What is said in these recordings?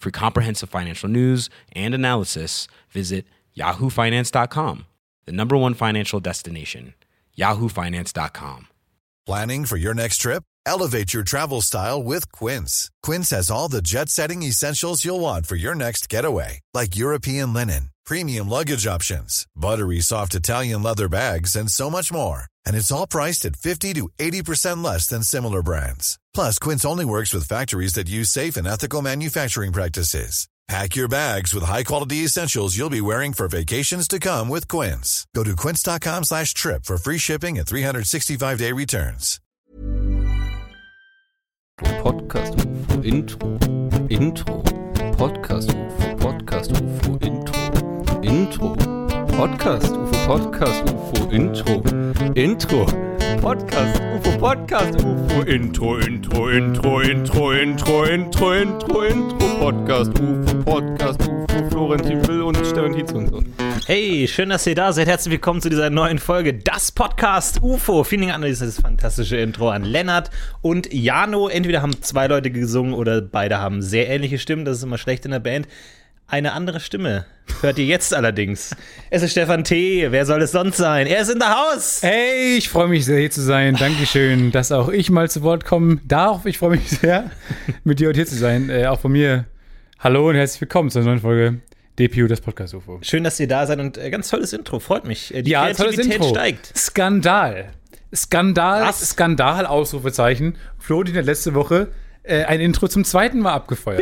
For comprehensive financial news and analysis, visit yahoofinance.com, the number one financial destination, yahoofinance.com. Planning for your next trip? Elevate your travel style with Quince. Quince has all the jet setting essentials you'll want for your next getaway, like European linen, premium luggage options, buttery soft Italian leather bags, and so much more. And it's all priced at 50 to 80% less than similar brands. Plus, Quince only works with factories that use safe and ethical manufacturing practices. Pack your bags with high-quality essentials you'll be wearing for vacations to come with Quince. Go to quince.com slash trip for free shipping and 365-day returns. Podcast UFO Intro, Intro, Podcast UFO, Podcast UFO Intro, Intro, Podcast UFO, Podcast UFO Intro, Intro, Podcast, UFO Podcast, UFO Intro, Intro, Intro, Intro, Intro, Intro, Intro, Intro Podcast, UFO Podcast, UFO Florentin Will und Stefan Tietz und so. Hey, schön, dass ihr da seid. Herzlich willkommen zu dieser neuen Folge Das Podcast UFO. Vielen Dank an dieses fantastische Intro an Lennart und Jano. Entweder haben zwei Leute gesungen oder beide haben sehr ähnliche Stimmen. Das ist immer schlecht in der Band. Eine andere Stimme hört ihr jetzt allerdings. Es ist Stefan T. Wer soll es sonst sein? Er ist in der Haus. Hey, ich freue mich sehr, hier zu sein. Dankeschön, dass auch ich mal zu Wort kommen darf. Ich freue mich sehr, mit dir heute hier zu sein. Äh, auch von mir. Hallo und herzlich willkommen zur neuen Folge DPU, das Podcast UFO. Schön, dass ihr da seid und äh, ganz tolles Intro. Freut mich. Äh, Die Ja, tolles Kreativität Intro. steigt. Skandal. Skandal, Was? Skandal, Ausrufezeichen. Florentin hat letzte Woche äh, ein Intro zum zweiten Mal abgefeuert.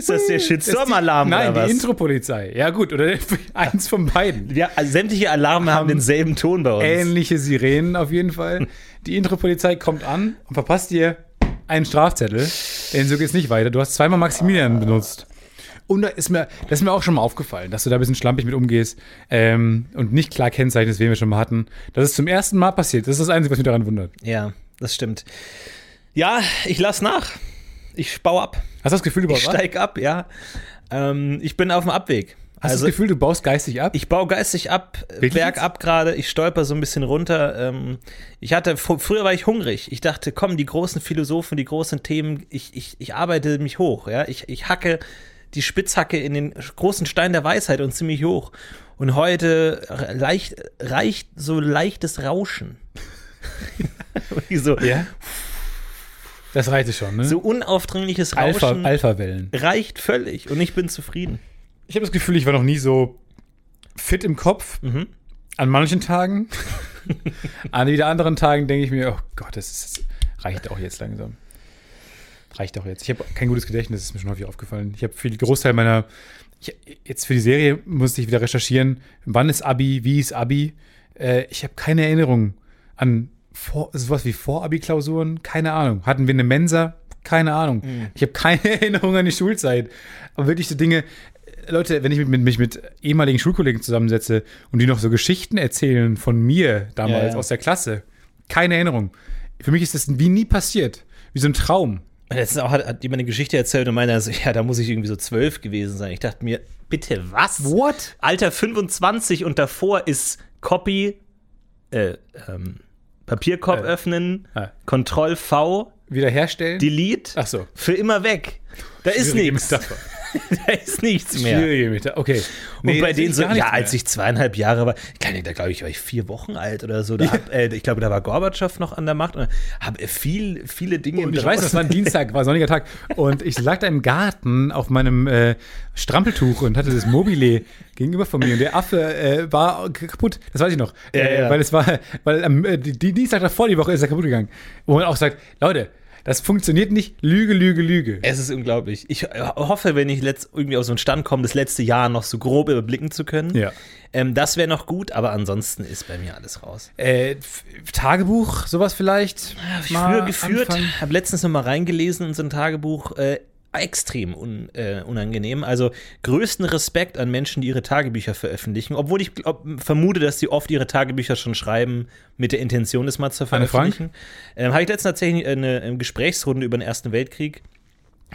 Ist das der Shitstorm-Alarm Nein, oder was? die Intropolizei. Ja gut, oder eins von beiden. Ja, also sämtliche Alarme haben denselben Ton bei uns. Ähnliche Sirenen auf jeden Fall. Die Intropolizei kommt an und verpasst dir einen Strafzettel. Denn so geht's nicht weiter. Du hast zweimal Maximilian benutzt. Und da ist mir, das ist mir auch schon mal aufgefallen, dass du da ein bisschen schlampig mit umgehst ähm, und nicht klar kennzeichnest, wen wir schon mal hatten. Das ist zum ersten Mal passiert. Das ist das Einzige, was mich daran wundert. Ja, das stimmt. Ja, ich lass nach. Ich baue ab. Hast du das Gefühl, du Ich baust ab? steig ab, ja. Ähm, ich bin auf dem Abweg. Hast also, du das Gefühl, du baust geistig ab? ich baue geistig ab, äh, Wirklich bergab gerade. Ich stolper so ein bisschen runter. Ähm, ich hatte, fr- früher war ich hungrig. Ich dachte, komm, die großen Philosophen, die großen Themen, ich, ich, ich arbeite mich hoch. Ja? Ich, ich hacke die Spitzhacke in den großen Stein der Weisheit und ziemlich hoch. Und heute leicht, reicht so leichtes Rauschen. So, ja. Das reichte schon, ne? so unaufdringliches Alpha- Rauschen Alpha-Wellen. reicht völlig und ich bin zufrieden. Ich habe das Gefühl, ich war noch nie so fit im Kopf. Mhm. An manchen Tagen. An wieder anderen Tagen denke ich mir, oh Gott, das ist, reicht auch jetzt langsam. Reicht auch jetzt. Ich habe kein gutes Gedächtnis, das ist mir schon häufig aufgefallen. Ich habe viel Großteil meiner. Ich, jetzt für die Serie musste ich wieder recherchieren. Wann ist Abi? Wie ist Abi? Äh, ich habe keine Erinnerung an vor, sowas wie Vor-Abi-Klausuren. Keine Ahnung. Hatten wir eine Mensa? Keine Ahnung. Ich habe keine Erinnerung an die Schulzeit. Aber wirklich so Dinge. Leute, wenn ich mit, mich mit ehemaligen Schulkollegen zusammensetze und die noch so Geschichten erzählen von mir damals Ja, ja. aus der Klasse, keine Erinnerung. Für mich ist das wie nie passiert. Wie so ein Traum. Letztens auch hat, hat jemand eine Geschichte erzählt und meinte, also, ja, da muss ich irgendwie so zwölf gewesen sein. Ich dachte mir, bitte was? What? Alter 25 und davor ist Copy, äh, ähm, Papierkorb Äh. öffnen, Ah. Control V, Wiederherstellen? Delete, Ach so. für immer weg. Da ist nichts. Da ist nichts mehr. Schwierige. Okay. Und bei denen so, ja, als mehr. ich zweieinhalb Jahre war, ich da glaube ich, war ich vier Wochen alt oder so. Da hab, äh, ich glaube, da war Gorbatschow noch an der Macht und habe viel, viele Dinge Und ich weiß, das war ein Dienstag, war ein sonniger Tag. Und ich lag da im Garten auf meinem äh, Strampeltuch und hatte das Mobile gegenüber von mir. Und der Affe äh, war kaputt. Das weiß ich noch. Ja, äh, ja. Weil es war, weil am äh, die Dienstag davor die Woche ist er kaputt gegangen. Wo man auch sagt, Leute, das funktioniert nicht. Lüge, Lüge, Lüge. Es ist unglaublich. Ich äh, hoffe, wenn ich letzt, irgendwie auf so einen Stand komme, das letzte Jahr noch so grob überblicken zu können. Ja. Ähm, das wäre noch gut, aber ansonsten ist bei mir alles raus. Äh, Tagebuch, sowas vielleicht? Habe ich Mal früher geführt, habe letztens noch mal reingelesen in so ein Tagebuch. Äh, extrem un, äh, unangenehm. Also größten Respekt an Menschen, die ihre Tagebücher veröffentlichen, obwohl ich glaub, vermute, dass sie oft ihre Tagebücher schon schreiben mit der Intention, es mal zu veröffentlichen. Ähm, Habe ich letztens tatsächlich eine, eine Gesprächsrunde über den Ersten Weltkrieg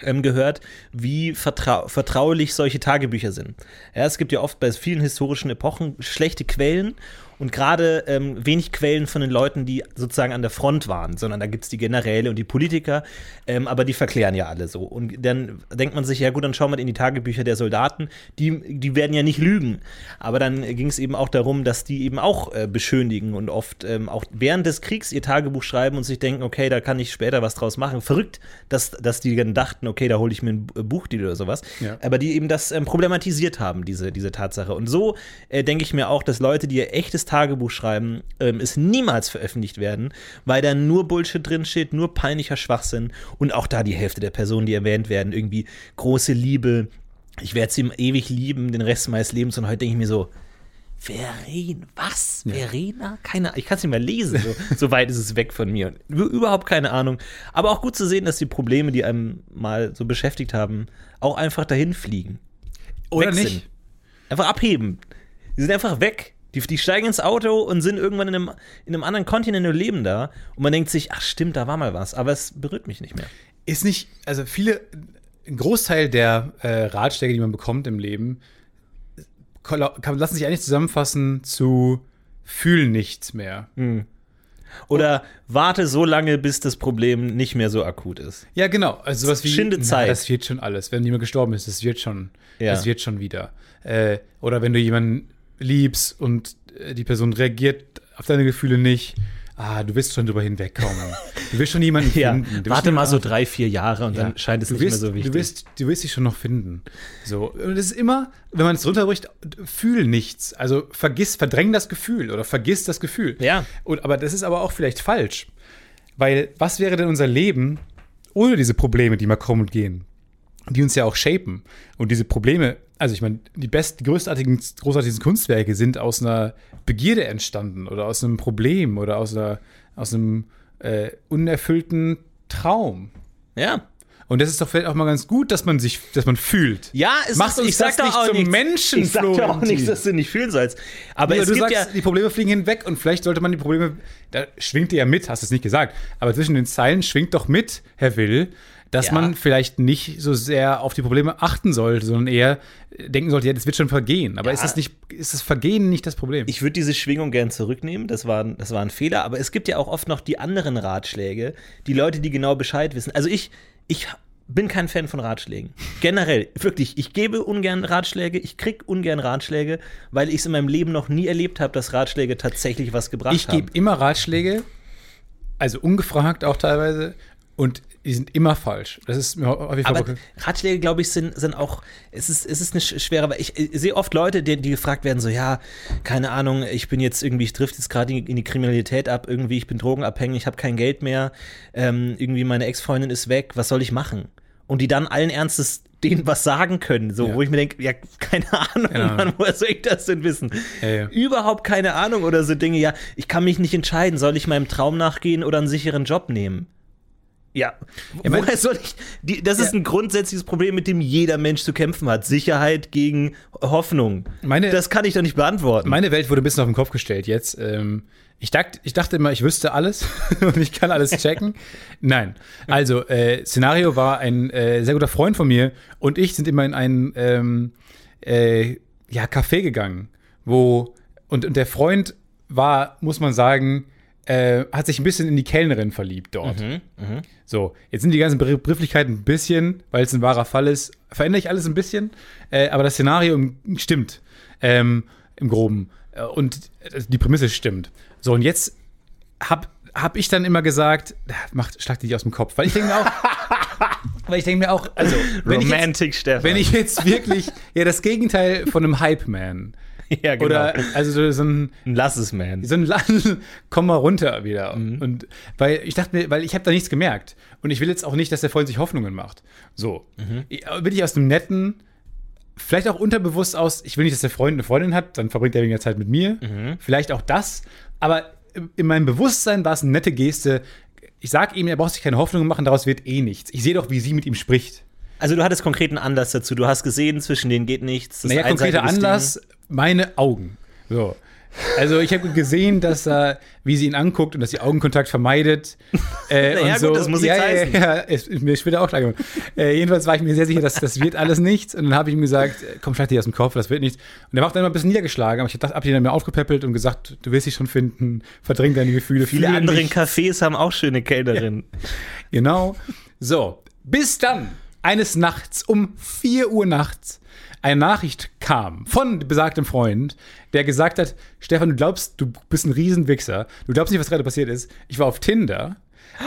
ähm, gehört, wie vertrau vertraulich solche Tagebücher sind. Ja, es gibt ja oft bei vielen historischen Epochen schlechte Quellen und gerade ähm, wenig Quellen von den Leuten, die sozusagen an der Front waren, sondern da gibt es die Generäle und die Politiker, ähm, aber die verklären ja alle so. Und dann denkt man sich, ja gut, dann schauen wir in die Tagebücher der Soldaten, die, die werden ja nicht lügen. Aber dann ging es eben auch darum, dass die eben auch äh, beschönigen und oft ähm, auch während des Kriegs ihr Tagebuch schreiben und sich denken, okay, da kann ich später was draus machen. Verrückt, dass, dass die dann dachten, okay, da hole ich mir ein Buchdeal oder sowas. Ja. Aber die eben das ähm, problematisiert haben, diese, diese Tatsache. Und so äh, denke ich mir auch, dass Leute, die ihr echtes Tagebuch schreiben, ähm, es niemals veröffentlicht werden, weil da nur Bullshit drin steht, nur peinlicher Schwachsinn und auch da die Hälfte der Personen, die erwähnt werden, irgendwie große Liebe. Ich werde sie ewig lieben, den Rest meines Lebens. Und heute denke ich mir so, Verena, was? Verena? Keine Ahnung. Ich kann es nicht mehr lesen. So, so weit ist es weg von mir. Überhaupt keine Ahnung. Aber auch gut zu sehen, dass die Probleme, die einem mal so beschäftigt haben, auch einfach dahin fliegen. Oder Weg nicht? Sind. Einfach abheben. Die sind einfach weg. Die, die steigen ins Auto und sind irgendwann in einem, in einem anderen Kontinent und leben da. Und man denkt sich, ach stimmt, da war mal was. Aber es berührt mich nicht mehr. ist nicht, also viele, ein Großteil der äh, Ratschläge, die man bekommt im Leben, kann, lassen sich eigentlich zusammenfassen zu fühlen nichts mehr. Oder warte so lange, bis das Problem nicht mehr so akut ist. Ja, genau. Also sowas wie, Schinde Zeit. das wird schon alles. Wenn jemand gestorben ist, das wird schon, Ja. das wird schon wieder. Äh, oder wenn du jemanden liebst und äh, die Person reagiert auf deine Gefühle nicht, ah, du wirst schon drüber hinwegkommen. Du wirst schon jemanden Ja, finden. Du wirst warte mal so drei, vier Jahre und Ja. dann scheint es nicht wirst, mehr so wichtig. Du wirst, du wirst dich schon noch finden. So. Und es ist immer, wenn man es runterbricht, fühl nichts. Also vergiss, verdräng das Gefühl oder vergiss das Gefühl. Ja. Und, aber das ist aber auch vielleicht falsch. Weil was wäre denn unser Leben ohne diese Probleme, die mal kommen und gehen? Die uns ja auch shapen. Und diese Probleme, also ich meine, die besten, die großartigen, großartigsten Kunstwerke sind aus einer Begierde entstanden oder aus einem Problem oder aus, einer, aus einem äh, unerfüllten Traum. ja. Und das ist doch vielleicht auch mal ganz gut, dass man sich, dass man fühlt. Ja, es Macht ist, ich sag das nicht auch zum nichts. Menschen, Ich sag doch auch nichts, dass du nicht fühlen sollst. Aber Ja, es du gibt sagst, ja, die Probleme fliegen hinweg und vielleicht sollte man die Probleme, da schwingt ihr ja mit, hast du es nicht gesagt, aber zwischen den Zeilen schwingt doch mit, Herr Will, dass Ja. man vielleicht nicht so sehr auf die Probleme achten sollte, sondern eher denken sollte, ja, das wird schon vergehen. Aber Ja. ist das nicht, ist das Vergehen nicht das Problem? ich würde diese Schwingung gern zurücknehmen. Das war, das war ein Fehler. Aber es gibt ja auch oft noch die anderen Ratschläge, die Leute, die genau Bescheid wissen. Also ich, ich bin kein Fan von Ratschlägen. Generell, wirklich. Ich gebe ungern Ratschläge. Ich krieg ungern Ratschläge, weil ich es in meinem Leben noch nie erlebt habe, dass Ratschläge tatsächlich was gebracht ich gebe haben. immer Ratschläge, also ungefragt auch teilweise, und die sind immer falsch. Das ist mir häufig Aber. Ratschläge, glaube ich, sind, sind auch, es ist, es ist eine sch- schwere, weil ich, ich sehe oft Leute, die, die gefragt werden, so, ja, keine Ahnung, ich bin jetzt irgendwie, ich drifte jetzt gerade in, in die Kriminalität ab, irgendwie, ich bin drogenabhängig, ich habe kein Geld mehr, ähm, irgendwie meine Ex-Freundin ist weg, was soll ich machen? Und die dann allen Ernstes denen was sagen können, so, Ja. wo ich mir denke, ja, keine Ahnung, Ahnung. Mann, woher soll ich das denn wissen? Ja, ja. Überhaupt keine Ahnung oder so Dinge, ja, ich kann mich nicht entscheiden, soll ich meinem Traum nachgehen oder einen sicheren Job nehmen? Ja, Ja, woher soll ich. Die, das ist Ja. ein grundsätzliches Problem, mit dem jeder Mensch zu kämpfen hat. Sicherheit gegen Hoffnung. Meine- das kann ich doch nicht beantworten. Meine Welt wurde ein bisschen auf den Kopf gestellt jetzt. Ähm, ich, dacht, ich dachte immer, ich wüsste alles und ich kann alles checken. Nein. Also, äh, Szenario war ein äh, sehr guter Freund von mir und ich sind immer in ein ähm, äh, ja, Café gegangen, wo und, und der Freund war, muss man sagen, äh, hat sich ein bisschen in die Kellnerin verliebt dort. So, jetzt sind die ganzen Begr- Begrifflichkeiten ein bisschen, weil es ein wahrer Fall ist, verändere ich alles ein bisschen, äh, aber das Szenario im- stimmt ähm, im Groben Äh, und äh, die Prämisse stimmt. So, und jetzt hab, hab ich dann immer gesagt, macht, schlag dich aus dem Kopf, weil ich denke mir auch, weil ich denke mir auch, also, wenn ich, jetzt, Romantic, Stefan. wenn ich jetzt wirklich, ja, das Gegenteil von einem Hype-Man ja, genau. oder, also so, so ein, Lass es, man. so ein Land, komm mal runter wieder. Und weil ich dachte mir, weil ich habe da nichts gemerkt. Und ich will jetzt auch nicht, dass der Freund sich Hoffnungen macht. So. Ich- Bin ich aus einem netten, vielleicht auch unterbewusst aus, ich will nicht, dass der Freund eine Freundin hat, dann verbringt er weniger Zeit mit mir. Vielleicht auch das. Aber in meinem Bewusstsein war es eine nette Geste. Ich sag ihm, er braucht sich keine Hoffnungen machen, daraus wird eh nichts. Ich sehe doch, wie sie mit ihm spricht. Also du hattest konkreten Anlass dazu. Du hast gesehen, zwischen denen geht nichts. Das Naja, konkreter Anlass. Meine Augen. So. Also ich habe gesehen, dass er, wie sie ihn anguckt und dass sie Augenkontakt vermeidet. Äh, Naja, und so. gut, das muss ja, ja, ja, ja, ist, ist mir später auch klar. Äh, jedenfalls war ich mir sehr sicher, dass das wird alles nichts. Und dann habe ich ihm gesagt, äh, komm, schlag dir aus dem Kopf, das wird nichts. Und er war auch dann immer ein bisschen niedergeschlagen, aber ich habe ihn dann mir aufgepäppelt und gesagt, du wirst dich schon finden, verdräng deine Gefühle. Viele andere. Cafés haben auch schöne Kellnerinnen. Genau. So, bis dann eines Nachts um 4 Uhr nachts eine Nachricht kam von besagtem Freund, der gesagt hat, Stefan, du glaubst, du bist ein Riesenwichser. Du glaubst nicht, was gerade passiert ist. Ich war auf Tinder.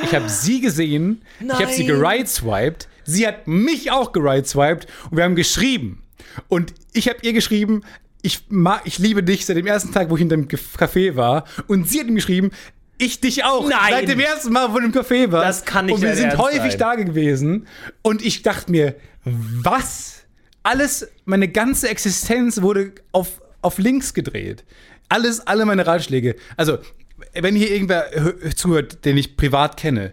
Ich habe sie gesehen. Ich habe sie Nein. gerideswiped. Sie hat mich auch gerideswiped und wir haben geschrieben. Und ich habe ihr geschrieben, ich, mag, ich liebe dich seit dem ersten Tag, wo ich in deinem Café war. Und sie hat ihm geschrieben, ich dich auch. Nein. Seit dem ersten Mal, wo du im Café warst. Das kann nicht Und wir sind häufig sein. da gewesen. Und ich dachte mir, was? Alles, meine ganze Existenz wurde auf, auf links gedreht. Alles, alle meine Ratschläge. Also, wenn hier irgendwer hö- zuhört, den ich privat kenne,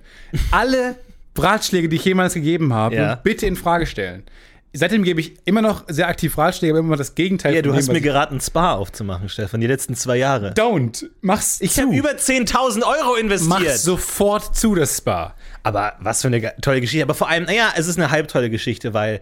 alle Ratschläge, die ich jemals gegeben habe, Ja. bitte in Frage stellen. Seitdem gebe ich immer noch sehr aktiv Ratschläge, aber immer das Gegenteil Ja, du dem, hast mir ich- geraten, Spa aufzumachen, Stefan, die letzten zwei Jahre. Don't. Mach's Ich zu. habe über 10.000 Euro investiert. Mach's sofort zu, das Spa. Aber was für eine tolle Geschichte. Aber vor allem, naja, es ist eine halbtolle Geschichte, weil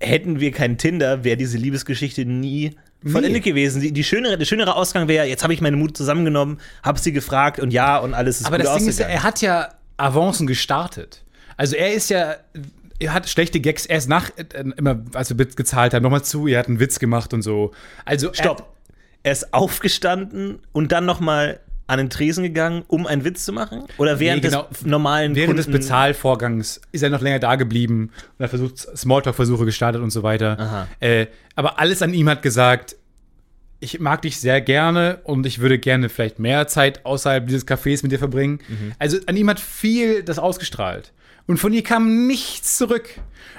hätten wir keinen Tinder, wäre diese Liebesgeschichte nie vollendet gewesen. Die, die schönere, der schönere Ausgang wäre, jetzt habe ich meine Mut zusammengenommen, habe sie gefragt und ja und alles ist Aber gut das Ding ist, er hat ja Avancen gestartet. Also er ist ja, er hat schlechte Gags erst nach, äh, immer, als wir Bits gezahlt haben, nochmal zu, er hat einen Witz gemacht und so. Also Stopp. Er ist aufgestanden und dann nochmal an den Tresen gegangen, um einen Witz zu machen? Oder während genau. des normalen Während des Kunden- Bezahlvorgangs ist er noch länger da geblieben und hat versucht, Smalltalk-Versuche gestartet und so weiter. Äh, aber alles an ihm hat gesagt, ich mag dich sehr gerne und ich würde gerne vielleicht mehr Zeit außerhalb dieses Cafés mit dir verbringen. Mhm. Also an ihm hat viel das ausgestrahlt. Und von ihr kam nichts zurück.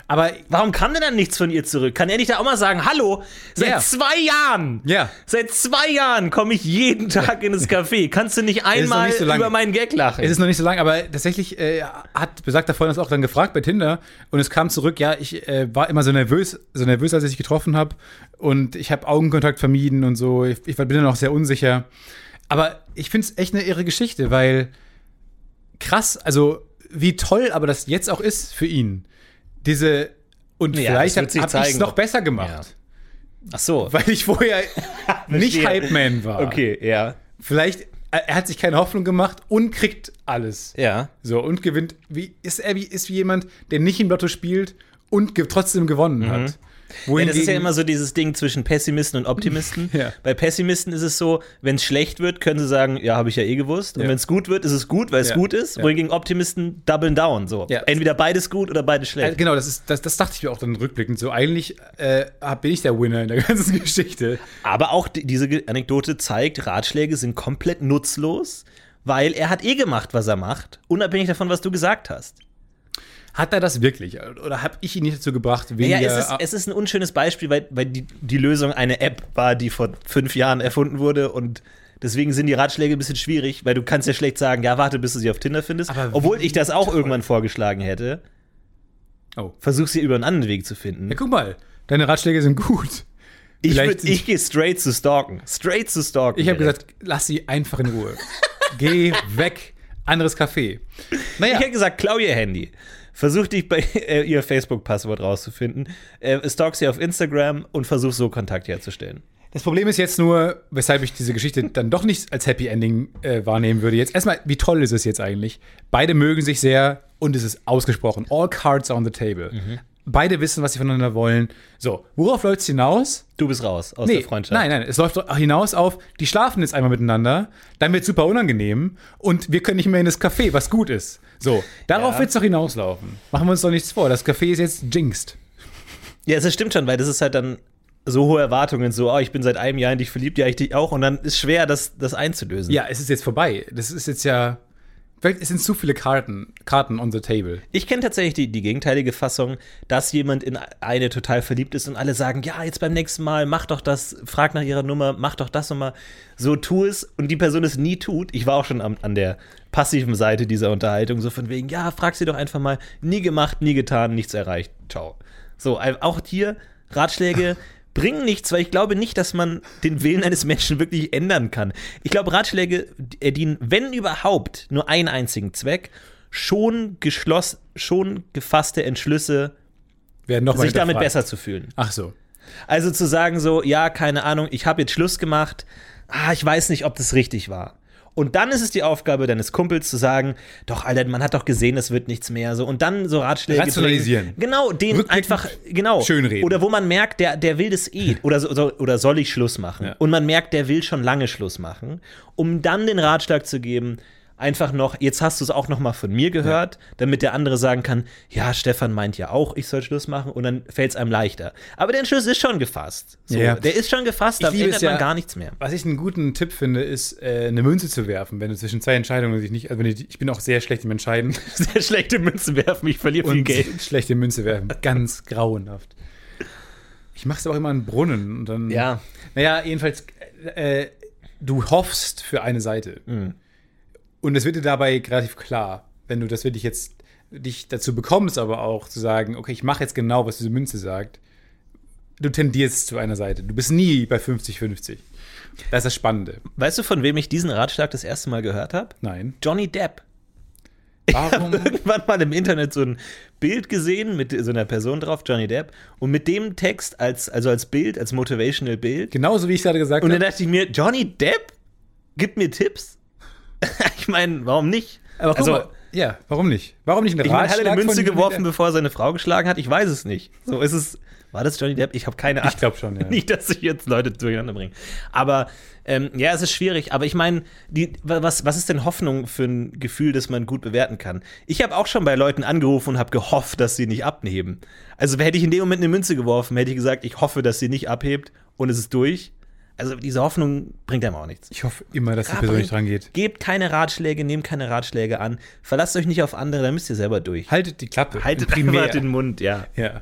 Aber Warum kam denn dann nichts von ihr zurück? Kann er nicht da auch mal sagen, hallo, seit Ja. zwei Jahren, Ja. seit zwei Jahren komme ich jeden Tag in das Café. Kannst du nicht einmal nicht so über meinen Gag lachen? Es ist noch nicht so lang, aber tatsächlich äh, hat besagter Freund uns auch dann gefragt bei Tinder und es kam zurück, ja, ich äh, war immer so nervös, so nervös, als ich dich getroffen habe und ich habe Augenkontakt vermieden und so. Ich, ich bin dann noch sehr unsicher. Aber ich finde es echt eine irre Geschichte, weil krass, also wie toll aber das jetzt auch ist für ihn. Diese und Ja, vielleicht habe ich es noch besser gemacht, Ach so. weil ich vorher nicht Verstehe. Hype-Man war. Okay, ja. Vielleicht, er er hat sich keine Hoffnung gemacht und kriegt alles. Ja. So, und gewinnt. Wie ist er wie, ist wie jemand, der nicht im Lotto spielt und ge trotzdem gewonnen hat. Mhm. Ja, das ist ja Wohingegen- immer so dieses Ding zwischen Pessimisten und Optimisten. Ja. Bei Pessimisten ist es so, wenn es schlecht wird, können sie sagen, ja, habe ich ja eh gewusst. Und Ja. wenn es gut wird, ist es gut, weil es gut ist. Wohingegen Optimisten doublen down. So. Entweder beides gut oder beides Äh, schlecht. genau, das, ist, das, das dachte ich mir auch dann rückblickend. So, eigentlich äh, bin ich der Winner in der ganzen Geschichte. Aber auch die, diese Anekdote zeigt, Ratschläge sind komplett nutzlos, weil er hat eh gemacht, was er macht, unabhängig davon, was du gesagt hast. Hat er das wirklich? Oder habe ich ihn nicht dazu gebracht, weniger. Ja, es ist, es ist ein unschönes Beispiel, weil, weil die, die Lösung eine App war, die vor fünf Jahren erfunden wurde und deswegen sind die Ratschläge ein bisschen schwierig, weil du kannst ja schlecht sagen, ja, warte, bis du sie auf Tinder findest. Aber Obwohl ich das auch irgendwann vorgeschlagen hätte. oh. Versuch sie über einen anderen Weg zu finden. Ja, guck mal, deine Ratschläge sind gut. ich würd- ich gehe straight zu stalken. Straight zu stalken. Ich habe gesagt, lass sie einfach in Ruhe. Geh weg. Anderes Café. Naja, Ich hätte gesagt, klau ihr Handy. Versuch dich bei äh, ihr Facebook-Passwort rauszufinden. Äh, stalk sie auf Instagram und versuch so Kontakt herzustellen. Das Problem ist jetzt nur, weshalb ich diese Geschichte dann doch nicht als Happy Ending äh, wahrnehmen würde. Jetzt erstmal, wie toll ist es jetzt eigentlich? Beide mögen sich sehr und es ist ausgesprochen. All cards on the table. Beide wissen, was sie voneinander wollen. So, worauf läuft es hinaus? Du bist raus aus der Freundschaft. Nein, nein, es läuft doch hinaus auf, die schlafen jetzt einmal miteinander, dann wird super unangenehm und wir können nicht mehr in das Café, was gut ist. So, darauf Ja. wird es doch hinauslaufen. Machen wir uns doch nichts vor. Das Café ist jetzt jinxed. Ja, das stimmt schon, weil das ist halt dann so hohe Erwartungen, so, oh, ich bin seit einem Jahr in dich verliebt, ja, ich dich auch, und dann ist schwer, das, das einzulösen. Ja, es ist jetzt vorbei. Das ist jetzt ja. Vielleicht sind zu viele Karten, Karten on the table. Ich kenne tatsächlich die, die gegenteilige Fassung, dass jemand in eine total verliebt ist und alle sagen, ja, jetzt beim nächsten Mal, mach doch das, frag nach ihrer Nummer, mach doch das nochmal, so tu es und die Person es nie tut. Ich war auch schon am, an der passiven Seite dieser Unterhaltung, so von wegen, ja, frag sie doch einfach mal, nie gemacht, nie getan, nichts erreicht. Ciao. So, auch hier Ratschläge bringen nichts, weil ich glaube nicht, dass man den Willen eines Menschen wirklich ändern kann. Ich glaube, Ratschläge dienen, wenn überhaupt, nur einen einzigen Zweck, schon geschlossen, schon gefasste Entschlüsse, Werden noch mal sich damit besser zu fühlen. Ach so. Also zu sagen so, ja, keine Ahnung, ich habe jetzt Schluss gemacht, ah, ich weiß nicht, ob das richtig war. Und dann ist es die Aufgabe deines Kumpels zu sagen, doch, Alter, man hat doch gesehen, es wird nichts mehr. So. Und dann so Ratschläge. Rationalisieren. Genau, den einfach, genau. schönreden. Oder wo man merkt, der, der will das eh. Oder, so, oder soll ich Schluss machen? Ja. Und man merkt, der will schon lange Schluss machen. Um dann den Ratschlag zu geben, einfach noch, jetzt hast du es auch noch mal von mir gehört, damit der andere sagen kann, ja, Stefan meint ja auch, ich soll Schluss machen und dann fällt es einem leichter. Aber der Entschluss ist schon gefasst. So, Ja. Der ist schon gefasst, da ändert ja- man gar nichts mehr. Was ich einen guten Tipp finde, ist, äh, eine Münze zu werfen, wenn du zwischen zwei Entscheidungen sich nicht. Also wenn ich, ich bin auch sehr schlecht im Entscheiden. Sehr schlechte Münzen werfen, ich verliere viel und Geld. schlechte Münze werfen. Ganz grauenhaft. Ich mache es auch immer in Brunnen. Und dann, Ja. Naja, jedenfalls, äh, du hoffst für eine Seite. Mhm. Und es wird dir dabei relativ klar, wenn du das wirklich jetzt dich dazu bekommst, aber auch zu sagen, okay, ich mache jetzt genau, was diese Münze sagt. Du tendierst zu einer Seite. Du bist nie bei 50-50. Das ist das Spannende. Weißt du, von wem ich diesen Ratschlag das erste Mal gehört habe? Nein. Johnny Depp. Warum? Irgendwann mal im Internet so ein Bild gesehen mit so einer Person drauf, Johnny Depp, und mit dem Text als, also als Bild, als Motivational Bild. Genauso wie ich gerade gesagt Und dann habe. dachte ich mir, Johnny Depp gibt mir Tipps? ich meine, warum nicht? Aber guck also, mal, ja, warum nicht? Warum nicht ein ich meine, hat er eine Münze geworfen, bevor er seine Frau geschlagen hat? Ich weiß es nicht. So ist es. War das Johnny Depp? Ich habe keine Ahnung. Ich glaube schon, ja. Nicht, dass ich jetzt Leute durcheinander bringe. Aber ähm, ja, es ist schwierig. Aber ich meine, was, was ist denn Hoffnung für ein Gefühl, das man gut bewerten kann? Ich habe auch schon bei Leuten angerufen und habe gehofft, dass sie nicht abheben. Also hätte ich in dem Moment eine Münze geworfen, hätte ich gesagt, ich hoffe, dass sie nicht abhebt und es ist durch. Also diese Hoffnung bringt einem auch nichts. Ich hoffe immer, dass die Ja, Person bring- nicht dran geht. Gebt keine Ratschläge, nehmt keine Ratschläge an. Verlasst euch nicht auf andere, dann müsst ihr selber durch. Haltet die Klappe. Haltet Primär. den Mund, ja. Ja.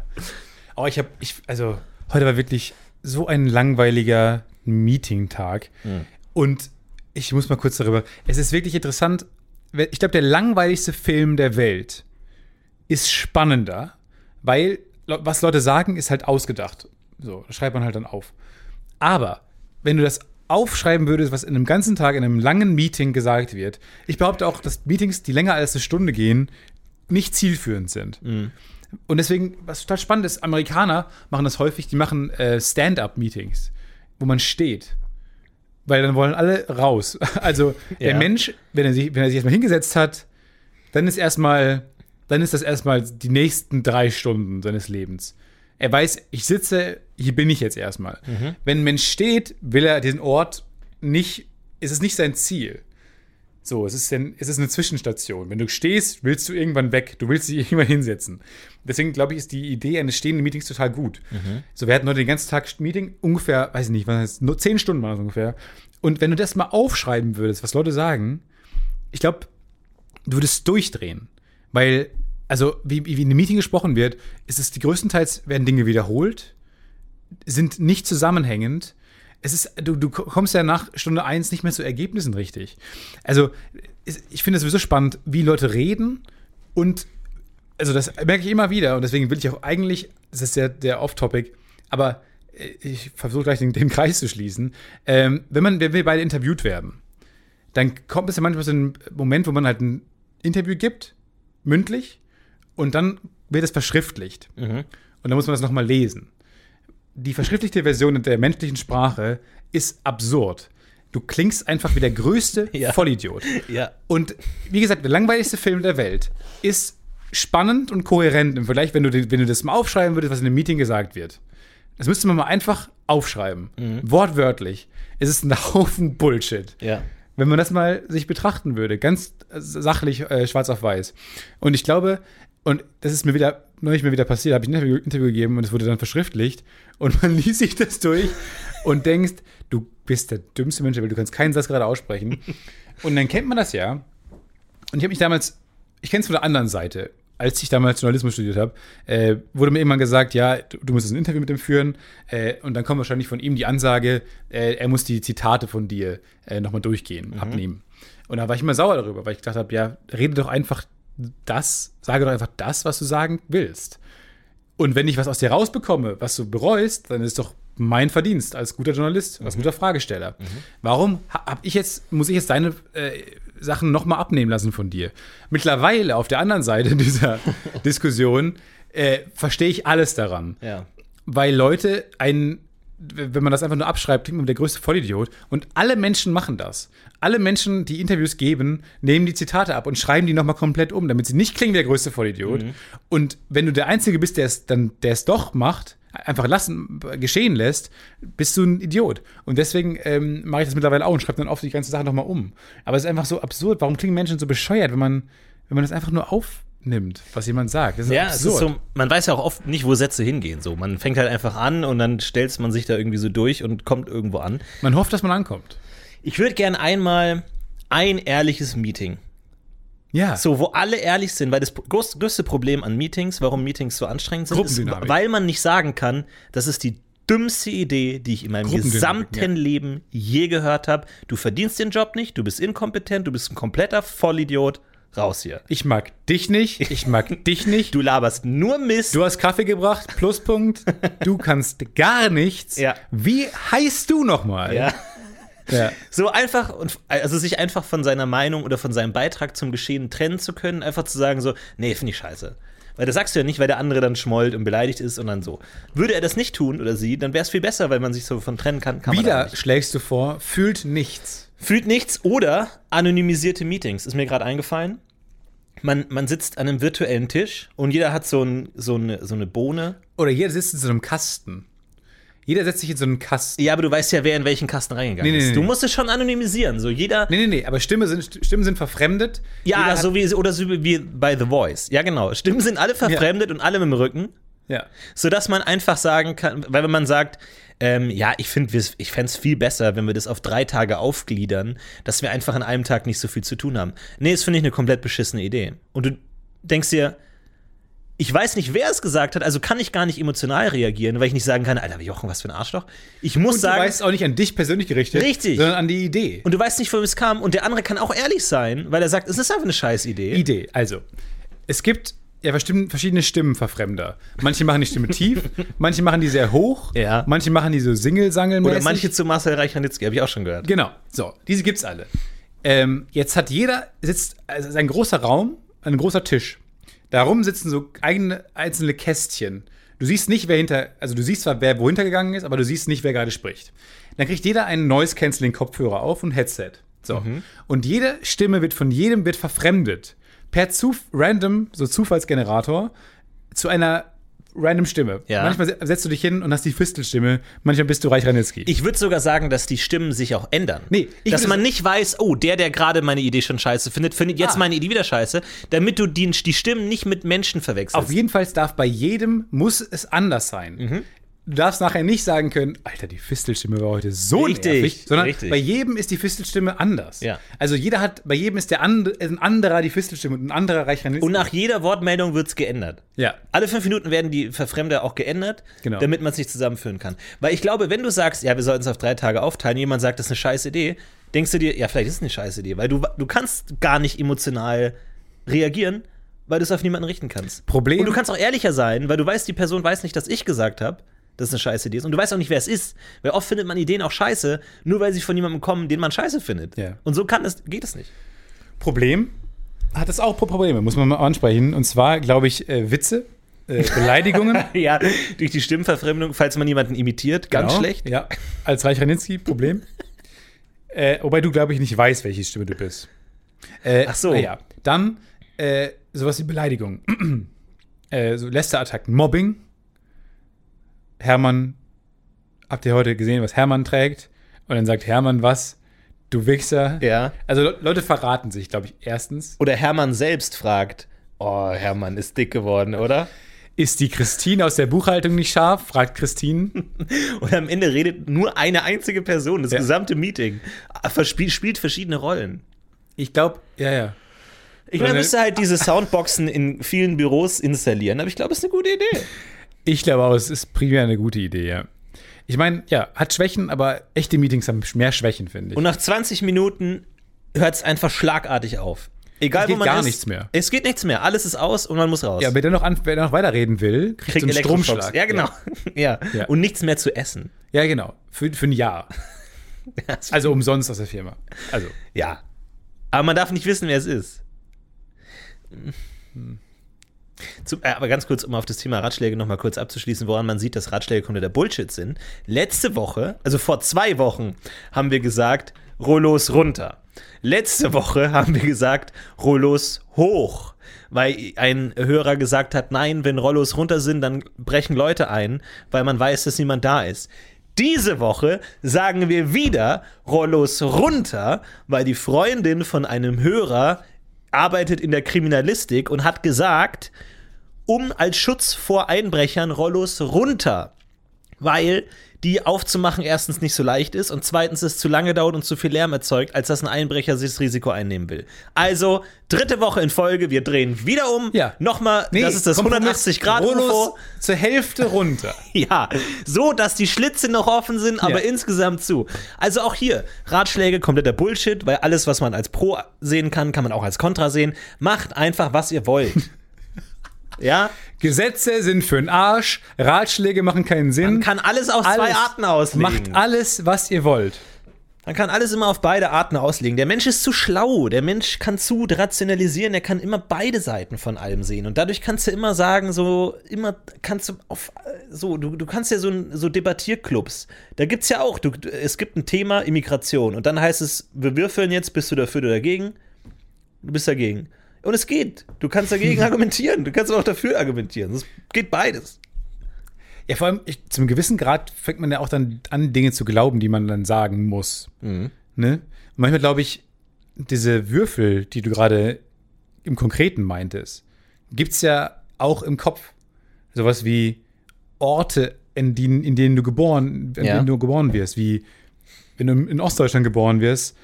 Aber ich habe, ich, also, heute war wirklich so ein langweiliger Meeting-Tag. Und ich muss mal kurz darüber. Es ist wirklich interessant. Ich glaube, der langweiligste Film der Welt ist spannender, weil was Leute sagen, ist halt ausgedacht. So, das schreibt man halt dann auf. Aber wenn du das aufschreiben würdest, was in einem ganzen Tag, in einem langen Meeting gesagt wird, ich behaupte auch, dass Meetings, die länger als eine Stunde gehen, nicht zielführend sind. Und deswegen, was total spannend ist, Amerikaner machen das häufig, die machen äh, Stand-up-Meetings, wo man steht. Weil dann wollen alle raus. Also der Ja. Mensch, wenn er, sich, wenn er sich erstmal hingesetzt hat, dann ist erstmal, dann ist das erstmal die nächsten drei Stunden seines Lebens. Er weiß, ich sitze, hier bin ich jetzt erstmal. Wenn ein Mensch steht, will er diesen Ort nicht, ist es nicht sein Ziel. So, es ist, denn, es ist eine Zwischenstation. Wenn du stehst, willst du irgendwann weg. Du willst dich irgendwann hinsetzen. Deswegen glaube ich, ist die Idee eines stehenden Meetings total gut. So, wir hatten heute den ganzen Tag Meeting, ungefähr, weiß ich nicht, was heißt, nur zehn Stunden waren das ungefähr. Und wenn du das mal aufschreiben würdest, was Leute sagen, ich glaube, du würdest durchdrehen. Weil, also, wie, wie in einem Meeting gesprochen wird, ist es die größtenteils werden Dinge wiederholt, sind nicht zusammenhängend. Es ist, du, du kommst ja nach Stunde eins nicht mehr zu Ergebnissen richtig. Also, ich finde es sowieso spannend, wie Leute reden und also das merke ich immer wieder und deswegen will ich auch eigentlich, das ist der, der Off-Topic, aber äh, ich versuche gleich den, den Kreis zu schließen. Ähm, wenn, man, wenn wir beide interviewt werden, dann kommt es ja manchmal so ein Moment, wo man halt ein Interview gibt, mündlich, und dann wird es verschriftlicht. Und dann muss man das nochmal lesen. Die verschriftlichte Version der menschlichen Sprache ist absurd. Du klingst einfach wie der größte Ja. Vollidiot. Ja. Und wie gesagt, der langweiligste Film der Welt ist spannend und kohärent im Vergleich, wenn du, wenn du das mal aufschreiben würdest, was in einem Meeting gesagt wird. Das müsste man mal einfach aufschreiben. Wortwörtlich. Es ist ein Haufen Bullshit. Ja. Wenn man das mal sich betrachten würde, ganz sachlich, äh, schwarz auf weiß. Und ich glaube, und das ist mir wieder, neulich mir wieder passiert, habe ich ein Interview, Interview gegeben und es wurde dann verschriftlicht und man liest sich das durch und denkst, du bist der dümmste Mensch, der Welt, du kannst keinen Satz gerade aussprechen. Und dann kennt man das ja. Und ich habe mich damals, ich kenne es von der anderen Seite. als ich damals Journalismus studiert habe, äh, wurde mir irgendwann gesagt, ja, du, du musst ein Interview mit ihm führen äh, und dann kommt wahrscheinlich von ihm die Ansage, äh, er muss die Zitate von dir äh, nochmal durchgehen, Mhm. abnehmen. Und da war ich immer sauer darüber, weil ich gedacht habe, ja, rede doch einfach das, sage doch einfach das, was du sagen willst. Und wenn ich was aus dir rausbekomme, was du bereust, dann ist doch mein Verdienst als guter Journalist, als guter Fragesteller. Warum ha- hab ich jetzt, muss ich jetzt deine äh, Sachen nochmal abnehmen lassen von dir? Mittlerweile auf der anderen Seite dieser Diskussion äh, verstehe ich alles daran Ja. weil Leute einen, wenn man das einfach nur abschreibt, klingt man der größte Vollidiot. Und alle Menschen machen das. Alle Menschen, die Interviews geben, nehmen die Zitate ab und schreiben die nochmal komplett um, damit sie nicht klingen wie der größte Vollidiot. Und wenn du der Einzige bist, der es dann, der es doch macht, einfach lassen, geschehen lässt, bist du ein Idiot. Und deswegen ähm, mache ich das mittlerweile auch und schreibe dann oft die ganze Sache nochmal um. Aber es ist einfach so absurd. Warum klingen Menschen so bescheuert, wenn man, wenn man das einfach nur aufnimmt, was jemand sagt? Ja, es ist so, man weiß ja auch oft nicht, wo Sätze hingehen. So, man fängt halt einfach an und dann stellt man sich da irgendwie so durch und kommt irgendwo an. man hofft, dass man ankommt. Ich würde gern einmal ein ehrliches Meeting. Ja. So, wo alle ehrlich sind, weil das größte Problem an Meetings, warum Meetings so anstrengend sind, ist, weil man nicht sagen kann, das ist die dümmste Idee, die ich in meinem gesamten Leben je gehört habe. Du verdienst den Job nicht, du bist inkompetent, du bist ein kompletter Vollidiot. Raus hier. Ich mag dich nicht, ich mag dich nicht. Du laberst nur Mist. Du hast Kaffee gebracht, Pluspunkt. Du kannst gar nichts. Ja. Wie heißt du nochmal? ja. ja. So einfach und also sich einfach von seiner Meinung oder von seinem Beitrag zum Geschehen trennen zu können, einfach zu sagen so, nee, finde ich scheiße. Weil das sagst du ja nicht, weil der andere dann schmollt und beleidigt ist und dann so. Würde er das nicht tun oder sie, dann wäre es viel besser, weil man sich so von trennen kann. kann Wieder schlägst du vor, fühlt nichts. Fühlt nichts oder anonymisierte Meetings, ist mir gerade eingefallen. Man, man sitzt an einem virtuellen Tisch und jeder hat so, ein, so, eine, so eine Bohne. Oder jeder sitzt in so einem Kasten. Jeder setzt sich in so einen Kasten. Ja, aber du weißt ja, wer in welchen Kasten reingegangen Nee, nee, ist. nee, Du musst es schon anonymisieren. So jeder. Nee, nee, nee, aber Stimme sind, Stimmen sind verfremdet. Ja, so wie, oder so wie bei The Voice. Ja, genau. Stimmen sind alle verfremdet und alle mit dem Rücken, Ja. sodass man einfach sagen kann, weil wenn man sagt, ähm, ja, ich finde, ich fände es viel besser, wenn wir das auf drei Tage aufgliedern, dass wir einfach an einem Tag nicht so viel zu tun haben. Nee, das finde ich eine komplett beschissene Idee. Und du denkst dir, ich weiß nicht, wer es gesagt hat, also kann ich gar nicht emotional reagieren, weil ich nicht sagen kann, Alter, Jochen, was für ein Arschloch. Ich muss Und sagen, du weißt auch nicht an dich persönlich gerichtet, Richtig. sondern an die Idee. und du weißt nicht, von wem es kam, und der andere kann auch ehrlich sein, weil er sagt, es ist einfach eine scheiß Idee. Idee. Also, es gibt ja verschiedene Stimmenverfremder. Manche machen die Stimme tief, manche machen die sehr hoch, Ja. manche machen die so single Oder manche zu Marcel Reich-Ranitzky, habe ich auch schon gehört. Genau, so, diese gibt's alle. Ähm, jetzt hat jeder, sitzt, also es ist ein großer Raum, ein großer Tisch. Darum sitzen so eigene einzelne Kästchen. Du siehst nicht, wer hinter, also du siehst zwar, wer wo hintergegangen ist, aber du siehst nicht, wer gerade spricht. Dann kriegt jeder einen Noise-Canceling-Kopfhörer auf und Headset. So. Und jede Stimme wird von jedem wird verfremdet. Per Zuf random, so Zufallsgenerator, zu einer random Stimme. Ja. Manchmal se- setzt du dich hin und hast die Fistelstimme, manchmal bist du Reich Ranitzky. Ich würde sogar sagen, dass die Stimmen sich auch ändern. Nee, ich dass man nicht weiß, oh, der, der gerade meine Idee schon scheiße findet, findet jetzt Ah. meine Idee wieder scheiße, damit du die, die Stimmen nicht mit Menschen verwechselst. Auf jeden Fall darf bei jedem, muss es anders sein. Mhm. Du darfst nachher nicht sagen können, Alter, die Fistelstimme war heute so Richtig, nervig, sondern richtig. bei jedem ist die Fistelstimme anders. Ja. Also jeder hat, bei jedem ist der and, ein anderer die Fistelstimme und ein anderer Reich Ranitzky. Und nach jeder Wortmeldung wird es geändert. Ja. Alle fünf Minuten werden die Verfremder auch geändert, Genau. damit man es nicht zusammenführen kann. Weil ich glaube, wenn du sagst, ja, wir sollten es auf drei Tage aufteilen, jemand sagt, das ist eine scheiß Idee, denkst du dir, ja, vielleicht ist es eine scheiß Idee, weil du, du kannst gar nicht emotional reagieren, weil du es auf niemanden richten kannst. Problem- Und du kannst auch ehrlicher sein, weil du weißt, die Person weiß nicht, dass ich gesagt habe, dass es eine scheiß Idee ist. Und du weißt auch nicht, wer es ist. Weil oft findet man Ideen auch scheiße, nur weil sie von jemandem kommen, den man scheiße findet. Ja. Und so kann es, geht es nicht. Problem hat es auch Probleme, muss man mal ansprechen. Und zwar, glaube ich, äh, Witze, äh, Beleidigungen. Ja, durch die Stimmverfremdung, falls man jemanden imitiert, ganz Genau. schlecht. Ja, als Reich Ranitzky, Problem. äh, wobei du, glaube ich, nicht weißt, welche Stimme du bist. Äh, Ach so. Ja. Dann äh, sowas wie Beleidigung. äh, so Lästerattacken, Mobbing. Hermann, habt ihr heute gesehen, was Hermann trägt? Und dann sagt Hermann was? Du Wichser. Ja. Also Le Leute verraten sich, glaube ich, erstens. Oder Hermann selbst fragt, oh, Hermann ist dick geworden, oder? Ist die Christine aus der Buchhaltung nicht scharf? fragt Christine. Und am Ende redet nur eine einzige Person, das Ja. gesamte Meeting, verspielt, spielt verschiedene Rollen. Ich glaube, ja, ja. Ich meine, müsste halt diese Soundboxen in vielen Büros installieren, aber ich glaube, es ist eine gute Idee. Ich glaube auch, es ist primär eine gute Idee, ja. Ich meine, ja, hat Schwächen, aber echte Meetings haben mehr Schwächen, finde ich. Und nach 20 Minuten hört es einfach schlagartig auf. Egal, Es geht wo man gar ist. nichts mehr. Es geht nichts mehr. Alles ist aus und man muss raus. ja, wer dann noch, an, wer noch weiterreden will, kriegt, Kriegt einen. Stromschlag. Ja, genau. Ja. Ja. Und nichts mehr zu essen. Ja, genau. Für, für ein Jahr. Also umsonst aus der Firma. Also, Ja. Aber man darf nicht wissen, wer es ist. Zu, äh, aber ganz kurz, um auf das Thema Ratschläge nochmal kurz abzuschließen, woran man sieht, dass Ratschläge kompletter Bullshit sind. Letzte Woche, also vor zwei Wochen, haben wir gesagt, Rollos runter. Letzte Woche haben wir gesagt, Rollos hoch. Weil ein Hörer gesagt hat, nein, wenn Rollos runter sind, dann brechen Leute ein, weil man weiß, dass niemand da ist. Diese Woche sagen wir wieder Rollos runter, weil die Freundin von einem Hörer arbeitet in der Kriminalistik und hat gesagt, um als Schutz vor Einbrechern Rollos runter. Weil die aufzumachen erstens nicht so leicht ist und zweitens es zu lange dauert und zu viel Lärm erzeugt, als dass ein Einbrecher sich das Risiko einnehmen will. Also, dritte Woche in Folge, wir drehen wieder um. Ja. Nochmal, das ist das Kompromiss. 180 Grad UFO. zur Hälfte runter. Ja, so, dass die Schlitze noch offen sind, aber Ja. insgesamt zu. Also auch hier, Ratschläge, kompletter Bullshit, weil alles, was man als Pro sehen kann, kann man auch als Contra sehen. Macht einfach, was ihr wollt. ja, Gesetze sind für den Arsch, Ratschläge machen keinen Sinn. man kann alles auf zwei Alles. Arten auslegen. Macht alles, was ihr wollt. Man kann alles immer auf beide Arten auslegen. Der Mensch ist zu schlau. Der Mensch kann zu rationalisieren. Er kann immer beide Seiten von allem sehen. Und dadurch kannst du immer sagen, so, immer kannst du auf, so, du, du kannst ja so, so Debattierclubs. Da gibt's ja auch, du, es gibt ein Thema Immigration. Und dann heißt es, wir würfeln jetzt, bist du dafür oder dagegen? Du bist dagegen. Und es geht. Du kannst dagegen argumentieren. Du kannst aber auch dafür argumentieren. Es geht beides. Ja, vor allem ich, zum gewissen Grad fängt man ja auch dann an, Dinge zu glauben, die man dann sagen muss. Ne? Und manchmal glaube ich, diese Würfel, die du gerade im Konkreten meintest, gibt es ja auch im Kopf. Sowas wie Orte, in denen, in denen du geboren, in Ja. denen du geboren wirst, wie wenn du in Ostdeutschland geboren wirst,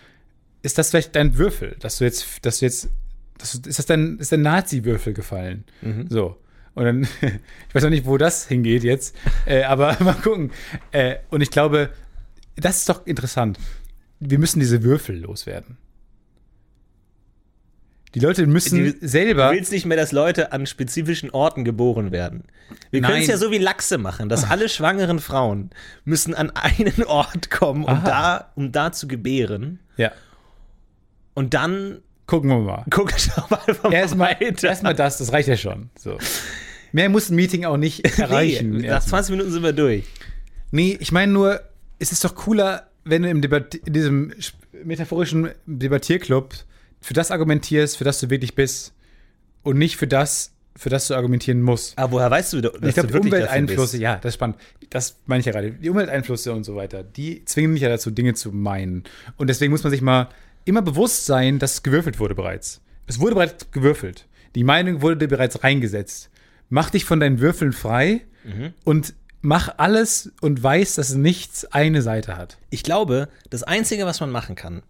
ist das vielleicht dein Würfel, dass du jetzt, dass du jetzt, dass du, ist das dein, ist dein Nazi-Würfel gefallen? So. Und dann, ich weiß auch nicht, wo das hingeht jetzt, äh, aber mal gucken. Äh, und ich glaube, das ist doch interessant. Wir müssen diese Würfel loswerden. Die Leute müssen Die- selber. Du willst nicht mehr, dass Leute an spezifischen Orten geboren werden. Wir können es ja so wie Lachse machen, dass alle schwangeren Frauen müssen an einen Ort kommen, um Aha. da, um da zu gebären. Ja, Und dann gucken wir mal. guck ich doch mal Erstmal erst das, das reicht ja schon. So. Mehr muss ein Meeting auch nicht erreichen. Nee, nach Erstmal. 20 Minuten sind wir durch. Nee, ich meine nur, es ist doch cooler, wenn du im Debat in diesem metaphorischen Debattierclub für das argumentierst, für das du wirklich bist und nicht für das, für das du argumentieren musst. Aber woher weißt du, dass ich glaube, Umwelteinflüsse, ja, das ist spannend. Das meine ich ja gerade. Die Umwelteinflüsse und so weiter, die zwingen mich ja dazu, Dinge zu meinen. Und deswegen muss man sich mal immer bewusst sein, dass gewürfelt wurde bereits. Es wurde bereits gewürfelt. Die Meinung wurde dir bereits reingesetzt. Mach dich von deinen Würfeln frei Mhm. und mach alles und weiß, dass nichts eine Seite hat. Ich glaube, das Einzige, was man machen kann,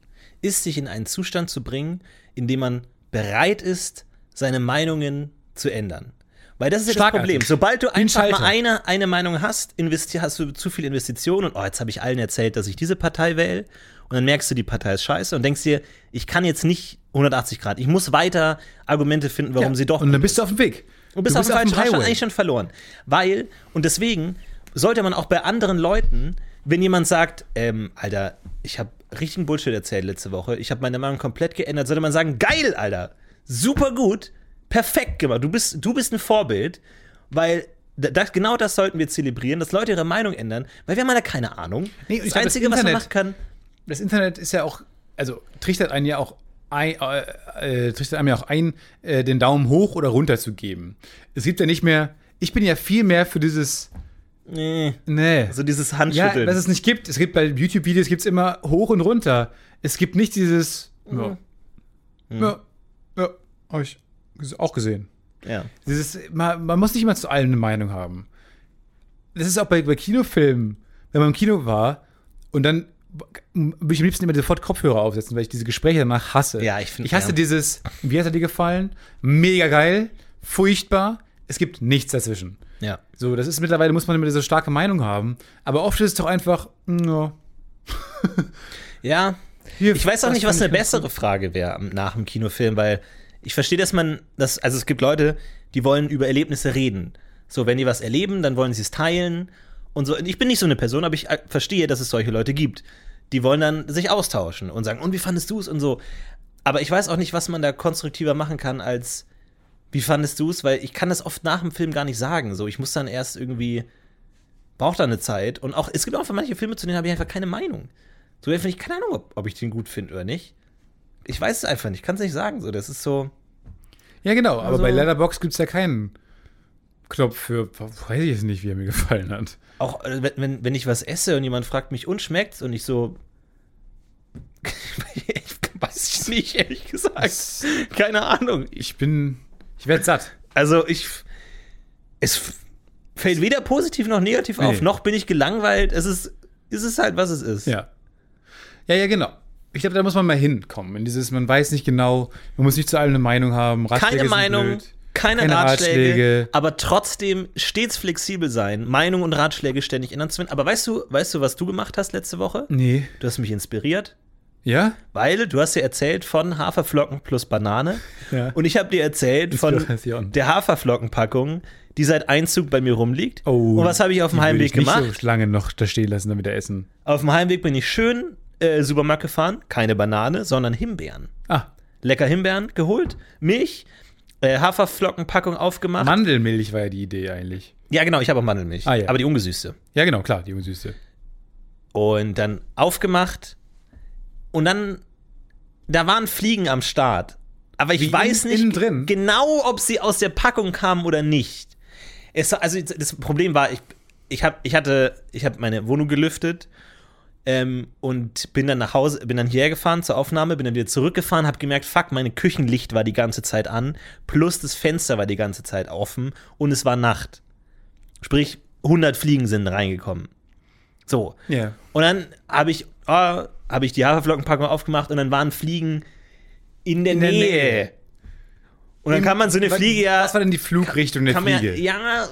ist, sich in einen Zustand zu bringen, in dem man bereit ist, seine Meinungen zu ändern. Weil das ist ja das. Problem. Sobald du einfach mal eine, eine Meinung hast, hast du zu viel Investitionen und oh, jetzt habe ich allen erzählt, dass ich diese Partei wähle. Und dann merkst du, die Partei ist scheiße und denkst dir, ich kann jetzt nicht 180 Grad. Ich muss weiter Argumente finden, warum Ja. sie doch Und dann bist du auf dem Weg. Du bist, auf dem falschen eigentlich schon verloren. Weil, und deswegen sollte man auch bei anderen Leuten, wenn jemand sagt, ähm, Alter, ich habe richtigen Bullshit erzählt letzte Woche, ich habe meine Meinung komplett geändert, sollte man sagen, geil, Alter, super gut, perfekt gemacht, du bist, du bist ein Vorbild, weil da- das, genau das sollten wir zelebrieren, dass Leute ihre Meinung ändern, weil wir haben ja keine Ahnung. Nee, und das glaub, das Einzige, was man machen kann, das Internet ist ja auch, also trichtert einen ja auch ein, äh, äh, trichtert einem ja auch ein, äh, den Daumen hoch oder runter zu geben. Es gibt ja nicht mehr, ich bin ja viel mehr für dieses, nee, nee. so dieses ja, Handschütteln. dass es nicht gibt. Es gibt bei YouTube-Videos gibt es immer hoch und runter. Es gibt nicht dieses, ja, ja, ja, habe ich auch gesehen. ja. Dieses, man, man muss nicht immer zu allem eine Meinung haben. Das ist auch bei, bei Kinofilmen, wenn man im Kino war und dann würde ich am liebsten immer sofort Kopfhörer aufsetzen, weil ich diese Gespräche danach hasse. Ja, ich find- Ich hasse ja. dieses, wie hat er dir gefallen? Mega geil, furchtbar. Es gibt nichts dazwischen. Ja. So, das ist mittlerweile, muss man immer diese starke Meinung haben. Aber oft ist es doch einfach, ja. Ja. Hier, Ich weiß auch nicht, was eine bessere Frage wäre nach dem Kinofilm, weil ich verstehe, dass man das, also es gibt Leute, die wollen über Erlebnisse reden. So, wenn die was erleben, dann wollen sie es teilen und so. Ich bin nicht so eine Person, aber ich äh, verstehe, dass es solche Leute gibt. Die wollen dann sich austauschen und sagen, und wie fandest du es und so. Aber ich weiß auch nicht, was man da konstruktiver machen kann als wie fandest du es, weil ich kann das oft nach dem Film gar nicht sagen. So, ich muss dann erst irgendwie braucht da eine Zeit und auch es gibt auch einfach manche Filme, zu denen habe ich einfach keine Meinung. So, finde ich keine Ahnung, ob, ob ich den gut finde oder nicht. Ich weiß es einfach nicht, kann es nicht sagen. So, das ist so. Ja, genau, aber Also- bei Letterbox gibt es ja keinen Knopf für, weiß ich jetzt nicht, wie er mir gefallen hat. Auch äh, wenn, wenn, wenn ich was esse und jemand fragt mich, und schmeckt's? Und ich so. ich weiß ich nicht, ehrlich gesagt. Keine Ahnung. Ich, bin, ich werde satt. also, ich. Es fällt weder positiv noch negativ auf, Nee. noch bin ich gelangweilt. Es ist, es ist halt, was es ist. Ja. Ja, ja, genau. Ich glaube, da muss man mal hinkommen. In dieses, man weiß nicht genau, man muss nicht zu allem eine Meinung haben. Ratschläge keine Meinung, blöd. Keine, Keine Ratschläge, Ratschläge. aber trotzdem stets flexibel sein, Meinung und Ratschläge ständig ändern zu können. Aber weißt du, weißt du, was du gemacht hast letzte Woche? Nee. Du hast mich inspiriert, Ja? weil du hast dir erzählt von Haferflocken plus Banane Ja. und ich habe dir erzählt von der Haferflockenpackung, die seit Einzug bei mir rumliegt. Oh, und was habe ich auf dem Heimweg ich nicht gemacht? so lange noch da stehen lassen, damit er essen. Auf dem Heimweg bin ich schön äh, Supermarkt gefahren, keine Banane, sondern Himbeeren. Ah, Lecker Himbeeren geholt, Milch, äh, Haferflockenpackung aufgemacht. Mandelmilch war ja die Idee eigentlich. Ja, genau, ich habe auch Mandelmilch. Ah, ja. Aber die ungesüßte. Ja, genau, klar, die Unsüße. Und dann aufgemacht. Und dann, da waren Fliegen am Start. Aber ich Wie weiß in- nicht genau, ob sie aus der Packung kamen oder nicht. Es, also das Problem war, ich, ich, hab, ich hatte, ich habe meine Wohnung gelüftet ähm, und bin dann nach Hause, bin dann hierher gefahren zur Aufnahme, bin dann wieder zurückgefahren, habe gemerkt, fuck, meine Küchenlicht war die ganze Zeit an, plus das Fenster war die ganze Zeit offen und es war Nacht. Sprich, 100 Fliegen sind reingekommen. So. Ja. Und dann habe ich, oh, habe ich die Haferflockenpackung aufgemacht und dann waren Fliegen in der, In der Nähe. Nähe. Und dann kann man so eine Fliege ja. Was war denn die Flugrichtung der Fliege? ja,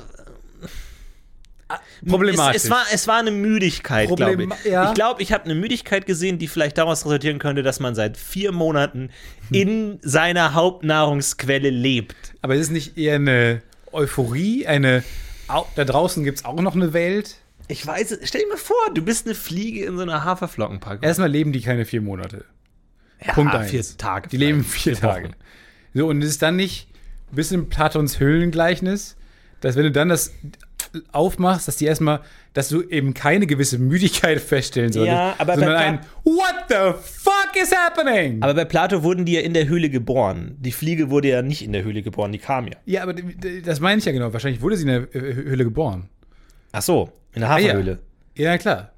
Problematisch. Es, es, war, es war eine Müdigkeit, glaube ich. ja. Ich glaube, ich habe eine Müdigkeit gesehen, die vielleicht daraus resultieren könnte, dass man seit vier Monaten Hm. in seiner Hauptnahrungsquelle lebt. Aber ist es nicht eher eine Euphorie, eine, da draußen gibt es auch noch eine Welt? Ich weiß es. Stell dir mal vor, du bist eine Fliege in so einer Haferflockenpackung. Erstmal leben die keine vier Monate. ja, Punkt eins. vier Tage. Die leben vielleicht, vier Tage. Wochen. So, und es ist dann nicht ein bisschen Platons Höhlengleichnis, dass wenn du dann das aufmachst, dass die erstmal, dass du eben keine gewisse Müdigkeit feststellen solltest, Ja, aber bei sondern ein What the fuck is happening? Aber bei Plato wurden die ja in der Höhle geboren. Die Fliege wurde ja nicht in der Höhle geboren, die kam ja. ja, aber das meine ich ja genau. Wahrscheinlich wurde sie in der äh, Höhle geboren. Ach so, in der Ah, ja. Ja, klar.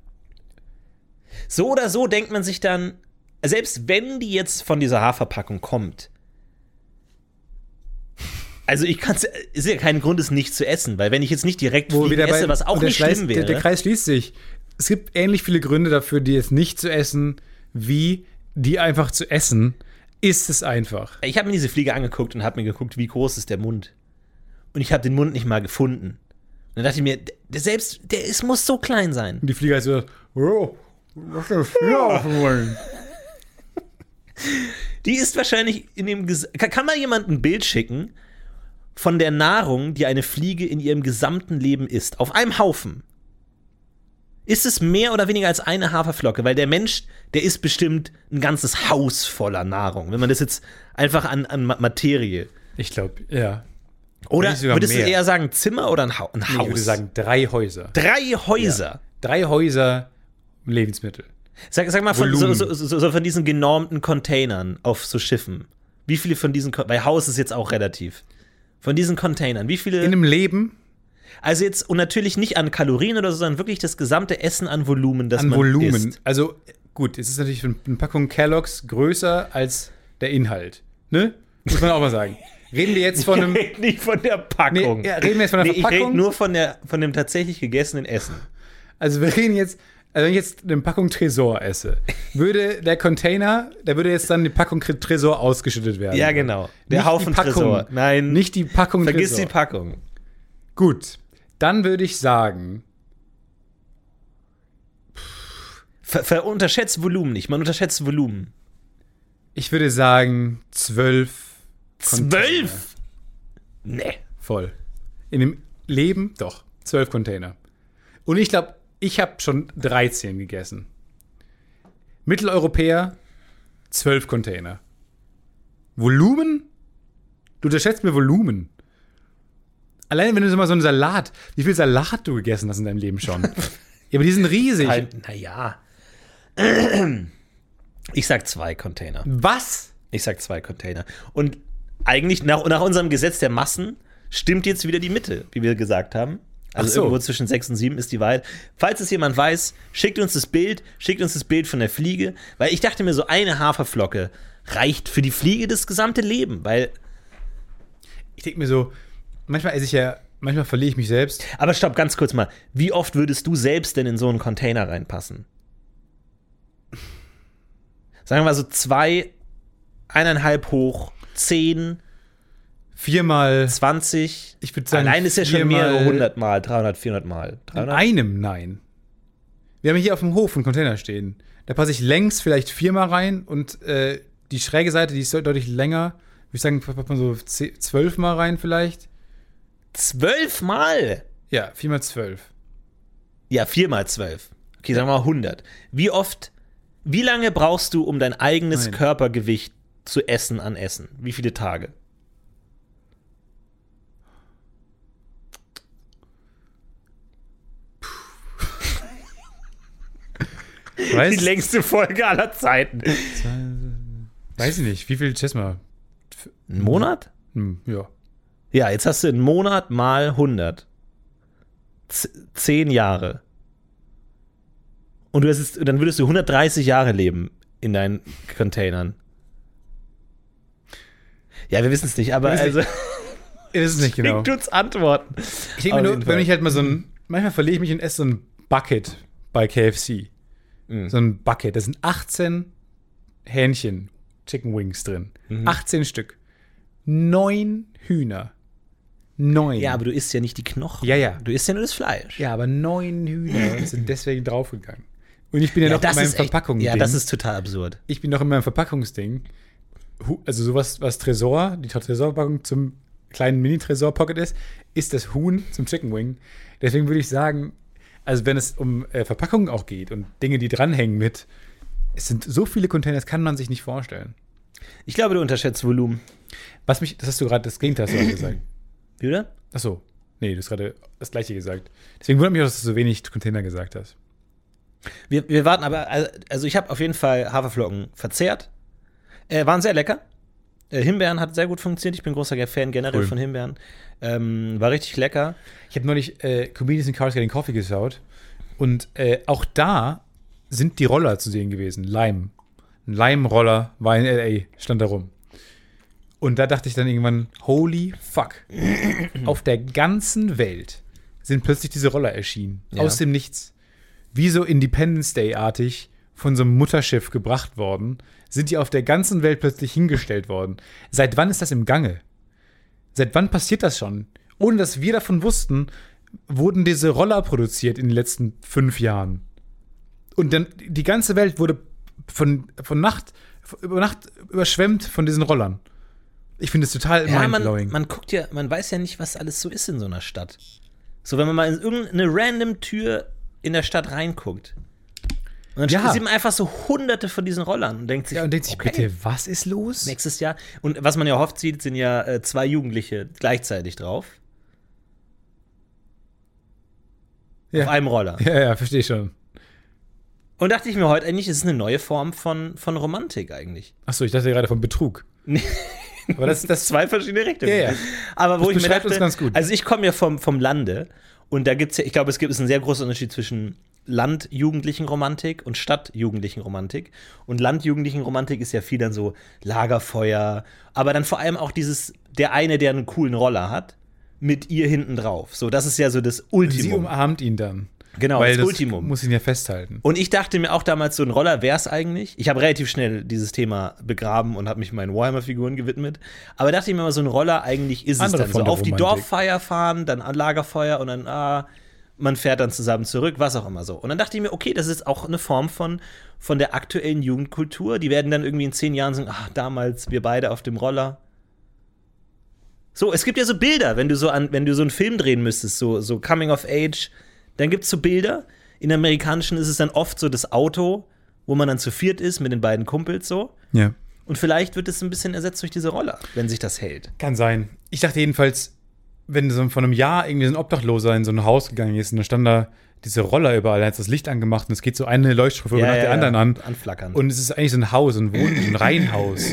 So oder so denkt man sich dann, selbst wenn die jetzt von dieser Haferpackung kommt, also ich kann es, ist ja kein Grund, es nicht zu essen, weil wenn ich jetzt nicht direkt Wo Fliegen esse, was auch der nicht Kreis, schlimm der, wäre. der Kreis schließt sich. Es gibt ähnlich viele Gründe dafür, die es nicht zu essen, wie die einfach zu essen. Ist es einfach. ich habe mir diese Fliege angeguckt und habe mir geguckt, wie groß ist der Mund. Und ich habe den Mund nicht mal gefunden. Und dann dachte ich mir, der selbst, der ist, muss so klein sein. Und die Flieger so, oh, was ist das? Die ist wahrscheinlich in dem. Ges kann, kann mal jemand ein Bild schicken von der Nahrung, die eine Fliege in ihrem gesamten Leben isst? Auf einem Haufen. Ist es mehr oder weniger als eine Haferflocke? Weil der Mensch, der isst bestimmt ein ganzes Haus voller Nahrung. Wenn man das jetzt einfach an, an Ma- Materie. Ich glaube, ja. Oder würdest du mehr. eher sagen Zimmer oder ein, Hau ein Haus? Ich würde sagen, drei Häuser. Drei Häuser. Drei Häuser Lebensmittel. Sag, sag mal von, so, so, so, von diesen genormten Containern auf so Schiffen. Wie viele von diesen, weil Haus ist jetzt auch relativ. Von diesen Containern, wie viele? In einem Leben also jetzt, und natürlich nicht an Kalorien oder so, sondern wirklich das gesamte Essen an Volumen, das an man Volumen. isst. Also gut, es ist natürlich eine Packung Kellogg's größer als der Inhalt. Ne? Muss man auch mal sagen. Reden wir jetzt von einem. Ich nicht von der Packung. Nee, ja, reden wir jetzt von der nee, ich rede Verpackung? nur von, der, von dem tatsächlich gegessenen Essen. Also wir reden jetzt, also wenn ich jetzt eine Packung Tresor esse, würde der Container, da würde jetzt dann die Packung Tresor ausgeschüttet werden. Ja, genau. Der Nicht Haufen Packung. Tresor. Nein, Nicht die Packung vergiss Tresor. die Packung. Gut, dann würde ich sagen, Ver, ver unterschätzt Volumen nicht. Man unterschätzt Volumen. ich würde sagen zwölf. Zwölf? Nee. Voll. In dem Leben, doch, zwölf Container. Und ich glaube, ich habe schon 13 gegessen. Mitteleuropäer, zwölf Container. Volumen? Du unterschätzt mir Volumen. Allein wenn du so mal so einen Salat, wie viel Salat du gegessen hast in deinem Leben schon. ja, aber die sind riesig. Naja. Ich sag zwei Container. Was? Ich sag zwei Container. Und eigentlich nach, nach unserem Gesetz der Massen stimmt jetzt wieder die Mitte, wie wir gesagt haben. Also so. irgendwo zwischen sechs und sieben ist die Wahrheit. Falls es jemand weiß, schickt uns das Bild, schickt uns das Bild von der Fliege, weil ich dachte mir, so eine Haferflocke reicht für die Fliege das gesamte Leben, weil. Ich denke mir so, manchmal esse ich ja, manchmal verliere ich mich selbst. Aber stopp, ganz kurz mal. Wie oft würdest du selbst denn in so einen Container reinpassen? Sagen wir mal so zwei, eineinhalb hoch, zehn, Viermal, 20. ich würde sagen, Allein ist ja schon viermal- mehrere hundert Mal, 300, 400 Mal. In 300? einem nein. Wir haben hier auf dem Hof einen Container stehen. Da passe ich längs vielleicht viermal rein und äh, die schräge Seite, die ist deutlich länger. Würde ich sagen, passt man so zwölfmal rein vielleicht. Zwölf Mal? Ja, viermal zwölf. Ja, vier mal zwölf. Okay, sagen wir mal 100. Wie oft, wie lange brauchst du, um dein eigenes Nein. Körpergewicht zu essen an Essen? Wie viele Tage? Weiß, Die längste Folge aller Zeiten. weiß ich nicht. Wie viel, schätz mal. Ein Monat? Hm, ja. Ja, jetzt hast du einen Monat mal 100. Z zehn Jahre. Und du hast jetzt, dann würdest du 130 Jahre leben in deinen Containern. Ja, wir wissen es nicht, aber Wir also Ich weiß es nicht genau. schickt uns Antworten. Ich denke mir nur, wenn ich halt mal so ein, manchmal verliere ich mich und esse so ein Bucket bei KFC. Mhm. So ein Bucket. Da sind 18 Hähnchen, Chicken Wings drin. Mhm. 18 Stück. Neun Hühner. Neun. Ja, aber du isst ja nicht die Knochen. Ja, ja. Du isst ja nur das Fleisch. Ja, aber neun Hühner sind deswegen draufgegangen. Und ich bin ja, noch in meinem Verpackungsding. Ja, das ist total absurd. ich bin noch in meinem Verpackungsding. Also sowas, was Tresor, die Tresorpackung zum kleinen Mini-Tresor-Pocket ist, ist das Huhn zum Chicken Wing. Deswegen würde ich sagen, also wenn es um äh, Verpackungen auch geht und Dinge, die dranhängen mit, es sind so viele Container, das kann man sich nicht vorstellen. Ich glaube, du unterschätzt Volumen. Was mich, das hast du gerade, das Gegenteil hast du gesagt. Wie, oder? Ach so. Nee, du hast gerade das Gleiche gesagt. Deswegen wundert mich auch, dass du so wenig Container gesagt hast. Wir, wir warten aber, also ich habe auf jeden Fall Haferflocken verzehrt. Äh, waren sehr lecker. Äh, Himbeeren hat sehr gut funktioniert. Ich bin großer Fan generell Cool. von Himbeeren. Ähm, war richtig lecker. Ich habe neulich äh, Comedians in Cars Getting Coffee geschaut und äh, auch da sind die Roller zu sehen gewesen. Lime. Ein Lime-Roller war in L.A., stand da rum. Und da dachte ich dann irgendwann, holy fuck. Auf der ganzen Welt sind plötzlich diese Roller erschienen. Ja. Aus dem Nichts. Wie so Independence Day-artig von so einem Mutterschiff gebracht worden, sind die auf der ganzen Welt plötzlich hingestellt worden. Seit wann ist das im Gange? Seit wann passiert das schon? Ohne dass wir davon wussten, wurden diese Roller produziert in den letzten fünf Jahren. Und dann die ganze Welt wurde von, von Nacht, über Nacht überschwemmt von diesen Rollern. Ich finde es total Ja, man, mindblowing. man guckt ja, man weiß ja nicht, was alles so ist in so einer Stadt. So, wenn man mal in irgendeine random Tür in der Stadt reinguckt. Und dann Ja. sieht man einfach so hunderte von diesen Rollern und denkt sich, ja, und denkt sich, okay, bitte, was ist los? nächstes Jahr. Und was man ja oft sieht, sind ja äh, zwei Jugendliche gleichzeitig drauf. Ja. Auf einem Roller. Ja, ja, verstehe schon. Und dachte ich mir heute eigentlich, es ist eine neue Form von, von Romantik eigentlich. Achso, ich dachte gerade von Betrug. Nee. Aber das, das Zwei verschiedene Richtungen. Ja, ja. Aber wo Das ich mir dachte, uns ganz gut. also ich komme ja vom, vom Lande und da gibt es ja, ich glaube, es gibt es einen sehr großen Unterschied zwischen Landjugendlichen Romantik und Stadtjugendlichen Romantik. Und Landjugendlichen Romantik ist ja viel dann so Lagerfeuer, aber dann vor allem auch dieses, der eine, der einen coolen Roller hat, mit ihr hinten drauf. So, das ist ja so das sie Ultimum. umarmt ihn dann. Genau, Weil das Ultimum. muss ihn ja festhalten. Und ich dachte mir auch damals, so ein Roller wäre es eigentlich. Ich habe relativ schnell dieses Thema begraben und habe mich meinen Warhammer-Figuren gewidmet. Aber dachte ich mir mal, so ein Roller eigentlich ist Andere es dann so. Auf die. Dorffeier fahren, dann an Lagerfeuer und dann, ah, man fährt dann zusammen zurück, was auch immer so. Und dann dachte ich mir, okay, das ist auch eine Form von, von der aktuellen Jugendkultur. Die werden dann irgendwie in zehn Jahren sagen, ach, damals wir beide auf dem Roller. So, es gibt ja so Bilder, wenn du so an, wenn du so einen Film drehen müsstest, so, so Coming of Age, dann gibt es so Bilder. In amerikanischen ist es dann oft so das Auto, wo man dann zu viert ist mit den beiden Kumpels so. Ja. Und vielleicht wird es ein bisschen ersetzt durch diese Roller, wenn sich das hält. Kann sein. Ich dachte jedenfalls, wenn so von einem Jahr irgendwie so ein Obdachloser in so ein Haus gegangen ist und da stand da diese Roller überall, er hat das Licht angemacht und es geht so eine Leuchtstufe nach der anderen an. Anflackern. Und es ist eigentlich so ein Haus, so ein Wohn-, so ein Reihenhaus.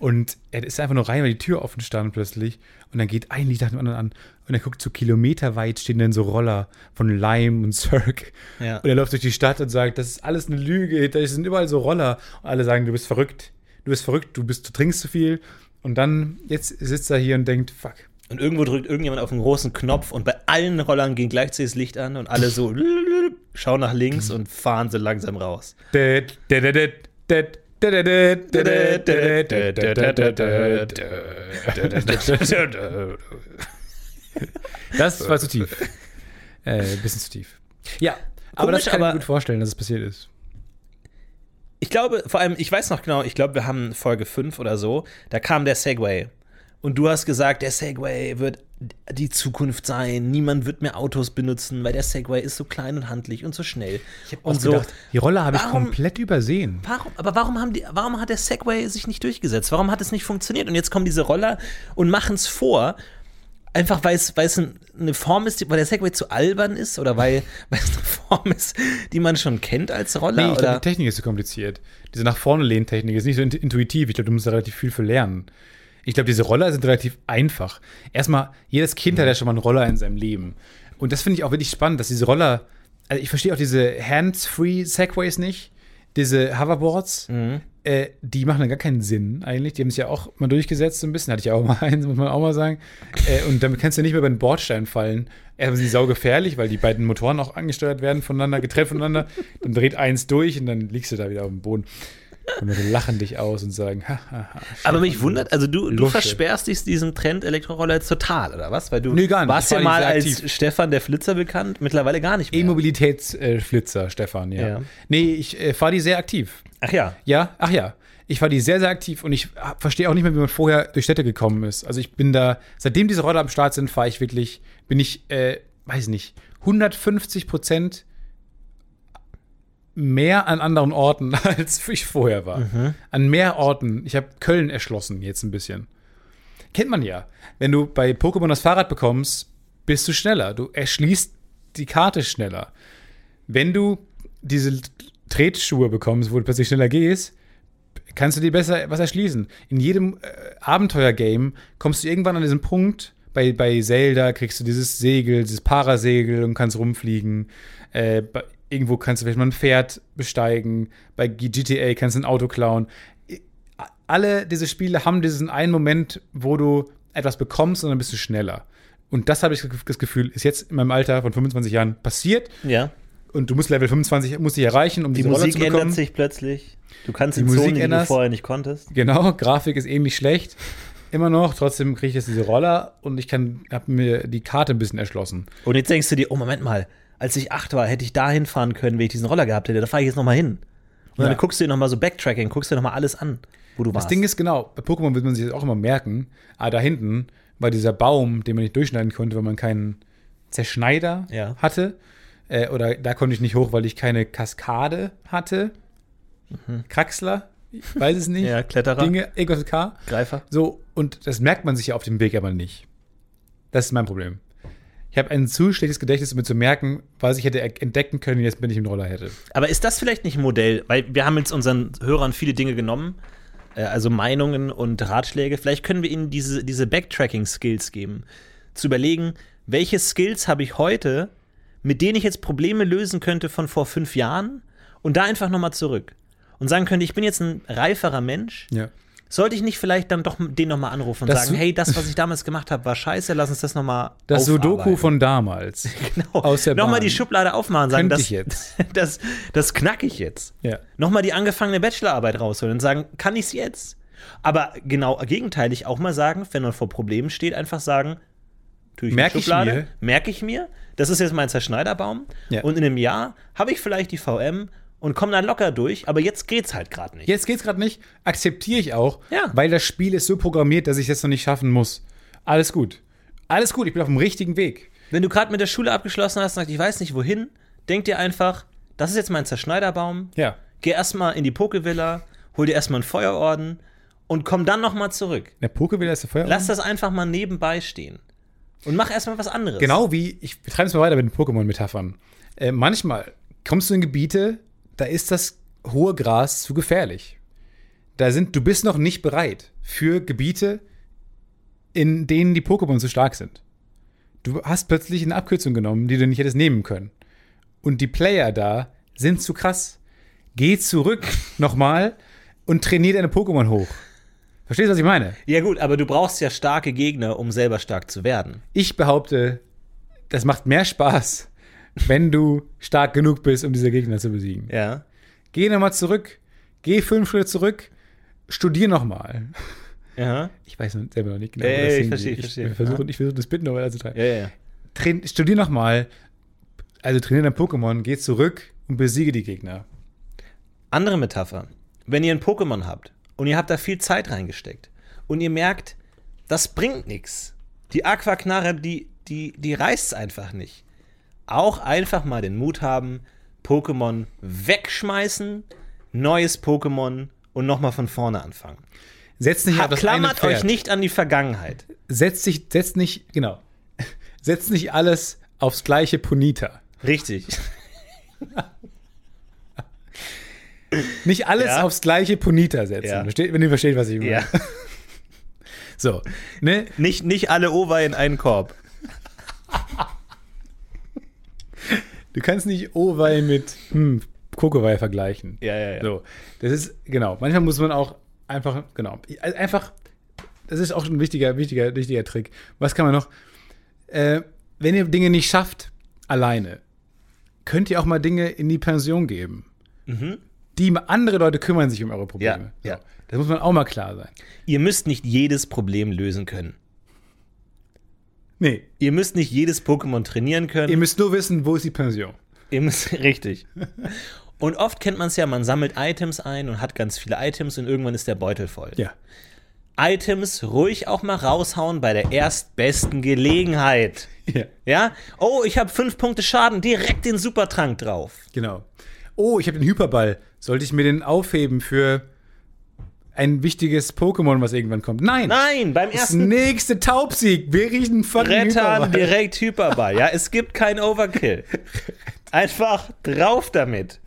Und er ist einfach nur rein, weil die Tür offen stand plötzlich. Und dann geht ein Licht nach dem anderen an. Und er guckt so kilometerweit stehen dann so Roller von Lime und Cirque. Ja. Und er läuft durch die Stadt und sagt, das ist alles eine Lüge, da sind überall so Roller. Und alle sagen, du bist verrückt. Du bist verrückt, du bist, du trinkst zu viel. Und dann, jetzt sitzt er hier und denkt, fuck. Und irgendwo drückt irgendjemand auf einen großen Knopf und bei allen Rollern ging gleichzeitig das Licht an und alle so schauen nach links und fahren so langsam raus. Das war zu tief. Äh, ein bisschen zu tief. Ja, aber Komisch, das kann ich mir gut vorstellen, dass es passiert ist. Ich glaube, vor allem, ich weiß noch genau, ich glaube, wir haben Folge 5 oder so, da kam der Segway. Und du hast gesagt, der Segway wird die Zukunft sein. Niemand wird mehr Autos benutzen, weil der Segway ist so klein und handlich und so schnell. und so. die Rolle habe ich komplett übersehen. Warum, aber warum, haben die, warum hat der Segway sich nicht durchgesetzt? Warum hat es nicht funktioniert? Und jetzt kommen diese Roller und machen es vor, einfach weil es, ein- eine Form ist, die- weil der Segway zu albern ist oder weil, es eine Form ist, die man schon kennt als Roller? Nee, ich glaube, die Technik ist zu kompliziert. Diese nach vorne lehnen Technik ist nicht so int- intuitiv. Ich glaube, du musst da relativ viel für lernen. Ich glaube, diese Roller sind relativ einfach. Erstmal, jedes Kind hat ja schon mal einen Roller in seinem Leben. Und das finde ich auch wirklich spannend, dass diese Roller, also ich verstehe auch diese Hands-Free Segways nicht, diese Hoverboards, äh, die machen dann gar keinen Sinn eigentlich. Die haben es ja auch mal durchgesetzt so ein bisschen, hatte ich auch mal eins, muss man auch mal sagen. Äh, und damit kannst du nicht mehr über den Bordstein fallen. Erstmal sind die saugefährlich, weil die beiden Motoren auch angesteuert werden voneinander, getrennt voneinander. Dann dreht eins durch und dann liegst du da wieder auf dem Boden. Und Leute lachen dich aus und sagen, ha, ha, ha. Aber mich wundert, also du, du versperrst dich diesem Trend Elektroroller jetzt total, oder was? Weil du Nee, gar nicht. warst ja mal als aktiv. Stefan der Flitzer bekannt, mittlerweile gar nicht mehr. E-Mobilitätsflitzer, Stefan, ja. Ja. Nee, ich äh, fahre die sehr aktiv. Ach ja. Ja, ach ja. Ich war die sehr, sehr aktiv und ich verstehe auch nicht mehr, wie man vorher durch Städte gekommen ist. Also ich bin da, seitdem diese Roller am Start sind, fahre ich wirklich, bin ich, äh, weiß nicht, 150 Prozent mehr an anderen Orten, als ich vorher war. An mehr Orten. Ich habe Köln erschlossen jetzt ein bisschen. Kennt man ja. Wenn du bei Pokémon das Fahrrad bekommst, bist du schneller. Du erschließt die Karte schneller. Wenn du diese Tretsschuhe bekommst, wo du plötzlich schneller gehst, kannst du dir besser was erschließen. In jedem äh, Abenteuer-Game kommst du irgendwann an diesen Punkt, bei, bei Zelda kriegst du dieses Segel, dieses Parasegel und kannst rumfliegen. Äh, irgendwo kannst du vielleicht mal ein Pferd besteigen. Bei GTA kannst du ein Auto klauen. Alle diese Spiele haben diesen einen Moment, wo du etwas bekommst und dann bist du schneller. Und das habe ich das Gefühl, ist jetzt in meinem Alter von 25 Jahren passiert. Ja. Und du musst Level 25 musst dich erreichen, um Die diese Roller Musik zu bekommen. ändert sich plötzlich. Du kannst Die Musik Zonen, die du vorher nicht konntest. Genau, Grafik ist ähnlich schlecht. Immer noch, trotzdem kriege ich jetzt diese Roller und ich kann, habe mir die Karte ein bisschen erschlossen. Und jetzt denkst du dir, oh Moment mal, als ich acht war, hätte ich da hinfahren können, wenn ich diesen Roller gehabt hätte. Da fahre ich jetzt nochmal hin. Und Ja. dann guckst du dir nochmal so Backtracking, guckst dir nochmal alles an, wo du warst. Das Ding ist genau, bei Pokémon wird man sich das auch immer merken, aber da hinten war dieser Baum, den man nicht durchschneiden konnte, weil man keinen Zerschneider Ja. hatte. Äh, oder da konnte ich nicht hoch, weil ich keine Kaskade hatte. Kraxler, ich weiß es nicht. Mhm. Ja, Kletterer. Dinge, irgendwas mit K. Greifer. So, und das merkt man sich ja auf dem Weg aber nicht. Das ist mein Problem. Ich habe ein zu schlechtes Gedächtnis, um mir zu merken, was ich hätte entdecken können, jetzt wenn ich einen Roller hätte. Aber ist das vielleicht nicht ein Modell? Weil wir haben jetzt unseren Hörern viele Dinge genommen, äh, also Meinungen und Ratschläge. Vielleicht können wir ihnen diese, diese Backtracking-Skills geben. Zu überlegen, welche Skills habe ich heute, mit denen ich jetzt Probleme lösen könnte von vor fünf Jahren und da einfach nochmal zurück. Und sagen könnte, ich bin jetzt ein reiferer Mensch, Ja. Sollte ich nicht vielleicht dann doch den nochmal anrufen und Das sagen, hey, das, was ich damals gemacht habe, war scheiße, lass uns das nochmal Das Sudoku von damals. genau. aus der Nochmal die Schublade aufmachen und sagen, das, ich jetzt. das, das knack ich jetzt. Ja. Nochmal die angefangene Bachelorarbeit rausholen und sagen, kann ich es jetzt? Aber genau gegenteilig auch mal sagen, wenn man vor Problemen steht, einfach sagen, tue ich in die Merk ich Schublade, mir. merke ich mir, das ist jetzt mein Zerschneiderbaum Ja. und in einem Jahr habe ich vielleicht die VM und komme dann locker durch, aber jetzt geht's halt gerade nicht. Jetzt geht's gerade nicht, akzeptiere ich auch, Ja. weil das Spiel ist so programmiert, dass ich es jetzt noch nicht schaffen muss. Alles gut. Alles gut, ich bin auf dem richtigen Weg. Wenn du gerade mit der Schule abgeschlossen hast und sagst, ich weiß nicht wohin, denk dir einfach, das ist jetzt mein Zerschneiderbaum. Ja. Geh erstmal in die Pokevilla, hol dir erstmal einen Feuerorden und komm dann nochmal zurück. Der Pokewille ist der Feuer. Lass das einfach mal nebenbei stehen. Und mach erstmal was anderes. Genau wie, ich betreibe es mal weiter mit den Pokémon-Metaphern. Äh, manchmal kommst du in Gebiete, da ist das hohe Gras zu gefährlich. Da sind, du bist noch nicht bereit für Gebiete, in denen die Pokémon so stark sind. Du hast plötzlich eine Abkürzung genommen, die du nicht hättest nehmen können. Und die Player da sind zu krass. Geh zurück nochmal und trainier deine Pokémon hoch. Verstehst du, was ich meine? Ja, gut, aber du brauchst ja starke Gegner, um selber stark zu werden. Ich behaupte, das macht mehr Spaß, wenn du stark genug bist, um diese Gegner zu besiegen. Ja. Geh nochmal zurück, geh fünf Schritte zurück, studier nochmal. Ja. Ich weiß selber noch nicht genau, Ja, wo ja, ich verstehe, ich verstehe. Ich versuche, ich versuche das Bitten noch weiter zu treiben. Ja, ja. Train, studier nochmal, also trainier dein Pokémon, geh zurück und besiege die Gegner. Andere Metapher. Wenn ihr ein Pokémon habt und ihr habt da viel Zeit reingesteckt und ihr merkt, das bringt nichts. Die Aquaknarre, die, die, die reißt einfach nicht. Auch einfach mal den Mut haben, Pokémon wegschmeißen, neues Pokémon und nochmal von vorne anfangen. Setz nicht Ha, auf das eine klammert euch nicht an die Vergangenheit. Setz, dich, setz nicht, genau. Setz nicht alles aufs gleiche Ponita. Richtig. Nicht alles Ja. aufs gleiche Ponita setzen. Ja. Wenn ihr versteht, was ich meine. Ja. So, ne? Nicht, nicht alle Ova in einen Korb. Du kannst nicht Owei mit hm, Kokowai vergleichen. Ja, ja, ja. So, das ist, genau. Manchmal muss man auch einfach, genau, einfach, das ist auch ein wichtiger, wichtiger, wichtiger Trick. Was kann man noch? Äh, wenn ihr Dinge nicht schafft, alleine, könnt ihr auch mal Dinge in die Pension geben. Die andere Leute kümmern sich um eure Probleme. Mhm. Ja, ja. Das muss man auch mal klar sein. Ihr müsst nicht jedes Problem lösen können. Nee, Ihr müsst nicht jedes Pokémon trainieren können. ihr müsst nur wissen, wo ist die Pension. Ihr müsst, richtig. Und oft kennt man es ja, man sammelt Items ein und hat ganz viele Items und irgendwann ist der Beutel voll. Ja. Items ruhig auch mal raushauen bei der erstbesten Gelegenheit. Ja, Ja? Oh, ich habe fünf Punkte Schaden, direkt den Supertrank drauf. genau. Oh, ich habe den Hyperball. Sollte ich mir den aufheben für ein wichtiges Pokémon, was irgendwann kommt? Nein! Nein, beim Das ersten nächste Taubsieg. Wir riechen fucking Rettern Hyperball. direkt Hyperball. Ja, es gibt kein Overkill. Einfach drauf damit.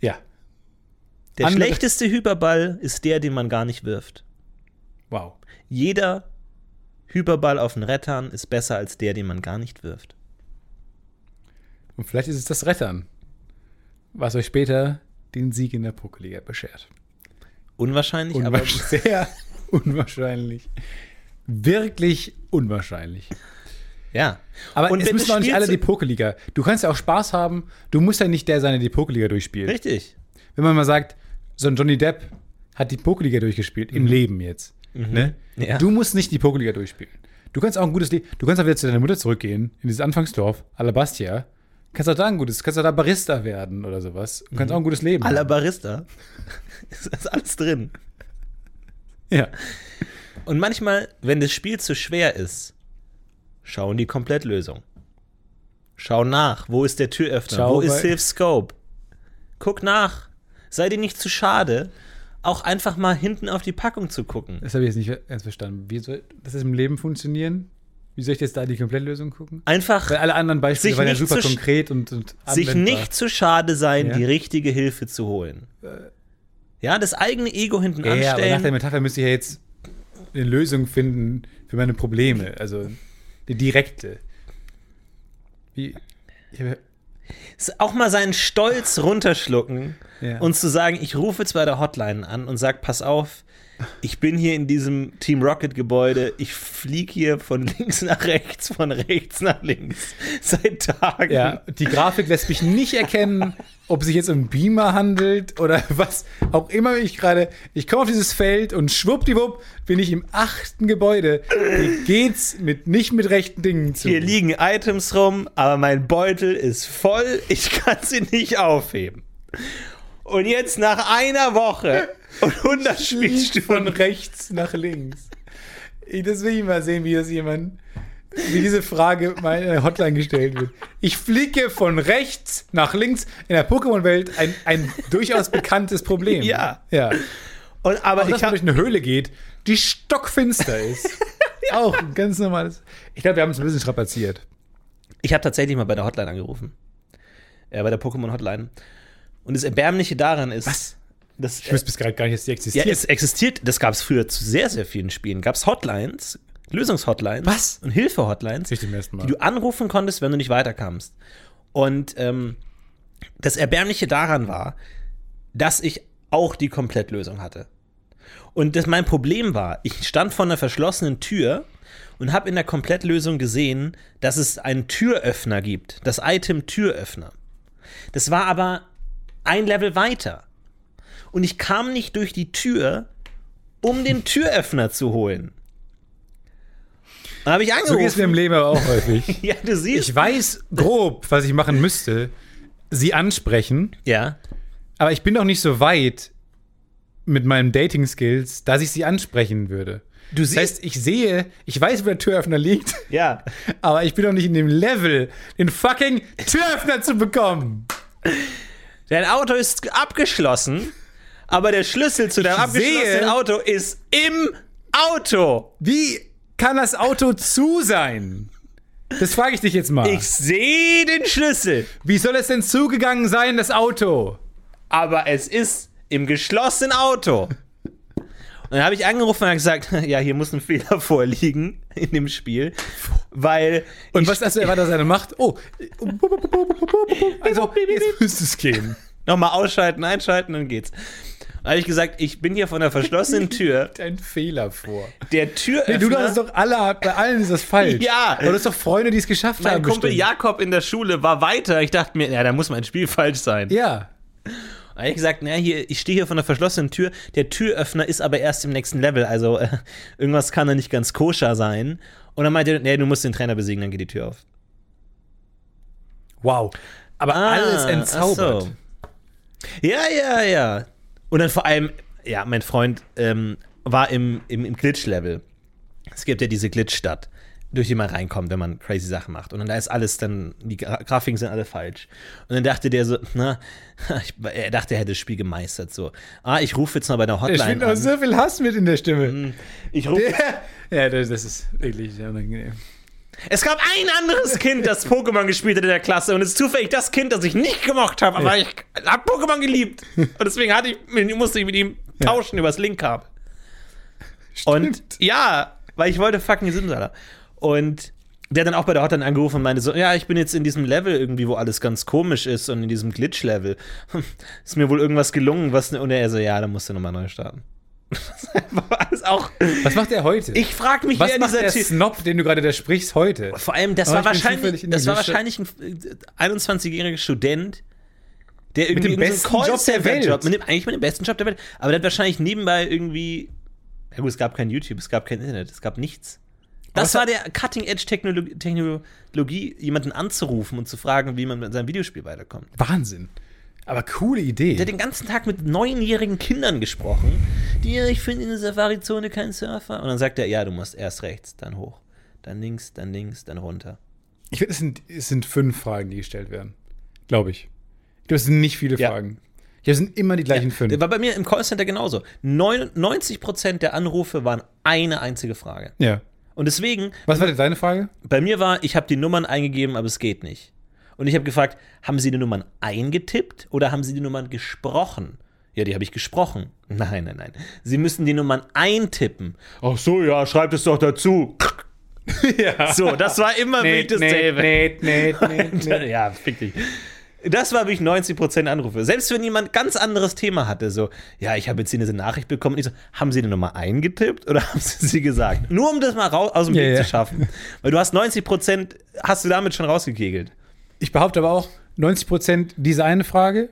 Ja. Der Andere- schlechteste Hyperball ist der, den man gar nicht wirft. Wow. Jeder Hyperball auf den Rettern ist besser als der, den man gar nicht wirft. Und vielleicht ist es das Rettern, was euch später den Sieg in der Pokéliga beschert. Unwahrscheinlich, aber Unwahrscheinlich. Sehr unwahrscheinlich. Wirklich unwahrscheinlich. ja. Aber Und es müssen auch nicht alle die Pokéliga. Du kannst ja auch Spaß haben. Du musst ja nicht der sein, der die Pokéliga durchspielt. Richtig. Wenn man mal sagt, so ein Johnny Depp hat die Pokéliga durchgespielt, im Leben jetzt. Ne? Mhm. Ja. Du musst nicht die Pokéliga durchspielen. Du kannst auch ein gutes Leben. Du kannst auch wieder zu deiner Mutter zurückgehen, in dieses Anfangsdorf, Alabastia. Kannst auch da ein gutes, kannst auch da Barista werden oder sowas. Und kannst auch ein gutes Leben haben. Barista. ist das alles drin. Ja. Und manchmal, wenn das Spiel zu schwer ist, schau in die Komplettlösung. Schau nach. Wo ist der Türöffner? Schau Wo ist Safe Scope? Guck nach. Sei dir nicht zu schade, auch einfach mal hinten auf die Packung zu gucken. Das habe ich jetzt nicht ganz verstanden. Wie soll das im Leben funktionieren? Wie soll ich jetzt da die Komplettlösung gucken? Einfach Weil alle anderen Beispiele Sich waren ja super konkret und, und sich nicht zu schade sein, Ja. die richtige Hilfe zu holen. Ja, das eigene Ego hinten Ja, aber nach anstellen. der Metapher müsste ich ja jetzt eine Lösung finden für meine Probleme. Also die direkte. Wie. Auch mal seinen Stolz runterschlucken Ja. und zu sagen, ich rufe jetzt bei der Hotline an und sag, pass auf, ich bin hier in diesem Team Rocket Gebäude, ich fliege hier von links nach rechts, von rechts nach links seit Tagen. Ja, die Grafik lässt mich nicht erkennen, ob sich jetzt um Beamer handelt oder was auch immer ich gerade. Ich komme auf dieses Feld und schwuppdiwupp bin ich im achten Gebäude. Wie geht's mit nicht mit rechten Dingen zu? Hier liegen Items rum, aber mein Beutel ist voll, ich kann sie nicht aufheben. Und jetzt nach einer Woche und 100 fliegt von Spielstunden rechts nach links. Ich, das will ich mal sehen, wie das jemand, wie diese Frage mal in der Hotline gestellt wird. Ich fliege von rechts nach links in der Pokémon-Welt ein, ein durchaus bekanntes Problem. Ja. Ja. Und, aber Auch dass ich man habe durch eine Höhle geht, die stockfinster ist. Auch ein ganz normales. Ich glaube, wir haben es ein bisschen strapaziert. ich hab tatsächlich mal bei der Hotline angerufen. Ja, bei der Pokémon Hotline. Und das Erbärmliche daran ist, Was? dass Ich wüsste bis gerade gar nicht, dass die ja, existiert. es existiert, das gab es früher zu sehr, sehr vielen Spielen. Gab es Hotlines, Lösungshotlines Was? und Hilfe-Hotlines, die du anrufen konntest, wenn du nicht weiterkamst. Und ähm, das Erbärmliche daran war, dass ich auch die Komplettlösung hatte. Und das mein Problem war, ich stand vor einer verschlossenen Tür und habe in der Komplettlösung gesehen, dass es einen Türöffner gibt, das Item Türöffner. Das war aber ein Level weiter. Und ich kam nicht durch die Tür, um den Türöffner zu holen. Dann habe ich so angerufen. geht es mir im Leben aber auch häufig. ja, du siehst. Ich weiß grob, was ich machen müsste. Sie ansprechen, ja. aber ich bin doch nicht so weit mit meinen Dating-Skills, dass ich sie ansprechen würde. Du Das siehst. heißt, ich sehe, ich weiß, wo der Türöffner liegt, ja. aber ich bin doch nicht in dem Level, den fucking Türöffner zu bekommen. Dein Auto ist abgeschlossen, aber der Schlüssel zu deinem Ich abgeschlossenen sehe- Auto ist im Auto. Wie kann das Auto zu sein? Das frage ich dich jetzt mal. Ich sehe den Schlüssel, Wie soll es denn zugegangen sein, das Auto? aber es ist im geschlossenen Auto. Und dann habe ich angerufen und gesagt, ja, hier muss ein Fehler vorliegen in dem Spiel, weil Und was das war, das eine macht? Oh, also jetzt müsste es gehen. nochmal ausschalten, einschalten, dann geht's. Dann habe ich gesagt, ich bin hier von der verschlossenen Tür. Ein Fehler vor. Der Türöffner. Nee, du hast doch alle, bei allen ist das falsch. Ja. Aber du hast doch Freunde, die es geschafft mein haben. Kumpel bestimmt. Jakob in der Schule war weiter. Ich dachte mir, ja, da muss mein Spiel falsch sein. Ja. Habe ich gesagt, na, hier, ich stehe hier vor einer verschlossenen Tür. Der Türöffner ist aber erst im nächsten Level. Also äh, irgendwas kann da nicht ganz koscher sein. Und dann meinte er, nee, du musst den Trainer besiegen, dann geht die Tür auf. Wow. Aber alles entzaubert. so. Ja, ja, ja. Und dann vor allem, ja, mein Freund ähm, war im, im, im Glitch-Level. Es gibt ja diese Glitch-Stadt, durch die man reinkommt, wenn man crazy Sachen macht. Und dann da ist alles dann, die Gra Grafiken sind alle falsch. Und dann dachte der so, na, ich, er dachte, er hätte das Spiel gemeistert. So, ah, ich rufe jetzt mal bei der Ich Hotline finde auch so viel Hass mit in der Stimme. Ich rufe Ja, das, das ist wirklich unangenehm. Es gab ein anderes Kind, das Pokémon gespielt hat in der Klasse und es ist zufällig das Kind, das ich nicht gemocht habe, aber ich habe Pokémon geliebt. Und deswegen hatte ich, musste ich mit ihm tauschen übers Link-Kabel. Und ja, weil ich wollte fucking Simsala. Und der dann auch bei der Hotline angerufen und meinte so, ja, ich bin jetzt in diesem Level irgendwie, wo alles ganz komisch ist und in diesem Glitch-Level. Ist mir wohl irgendwas gelungen, was, und er so, ja, dann musst du nochmal neu starten. Auch, Was macht er heute? ich frag mich, Was wer macht dieser der Snob, den du gerade da sprichst, heute? Vor allem, das war wahrscheinlich, das war wahrscheinlich ein äh, 21-jähriger Student, der irgendwie dem in so besten Job der Welt. mit dem, eigentlich mit dem besten Job der Welt, aber der hat wahrscheinlich nebenbei irgendwie, ja gut, es gab kein YouTube, es gab kein Internet, es gab nichts. Das war der Cutting-Edge-Technologie, Technologie, jemanden anzurufen und zu fragen, wie man mit seinem Videospiel weiterkommt. Wahnsinn. Aber coole Idee. Der hat den ganzen Tag mit neunjährigen Kindern gesprochen, die, ja, ich finde in der Safari-Zone keinen Surfer. Und dann sagt er, ja, du musst erst rechts, dann hoch, dann links, dann links, dann runter. Ich finde, es sind, es sind fünf Fragen, die gestellt werden. Glaube ich. Ich glaube, es sind nicht viele Ja. Fragen. Ja, es sind immer die gleichen fünf. Der war bei mir im Callcenter genauso. 99% der Anrufe waren eine einzige Frage. Ja. Und deswegen, Was war denn deine Frage? bei mir war, ich habe die Nummern eingegeben, aber es geht nicht. Und ich habe gefragt, haben Sie die Nummern eingetippt oder haben Sie die Nummern gesprochen? Ja, die habe ich gesprochen. Nein, nein, nein. Sie müssen die Nummern eintippen. Ach so, ja, schreibt es doch dazu. ja. So, das war immer wild dasselbe. nee, nee, nee, nee. ja, fick dich. Das war wirklich 90% Anrufe. Selbst wenn jemand ganz anderes Thema hatte, so, ja, ich habe jetzt hier diese Nachricht bekommen, und ich so, haben Sie die Nummer eingetippt oder haben Sie sie gesagt? Nur um das mal raus, aus dem Ja, Weg ja. zu schaffen. Weil du hast 90%, hast du damit schon rausgekegelt. Ich behaupte aber auch, 90% diese eine Frage,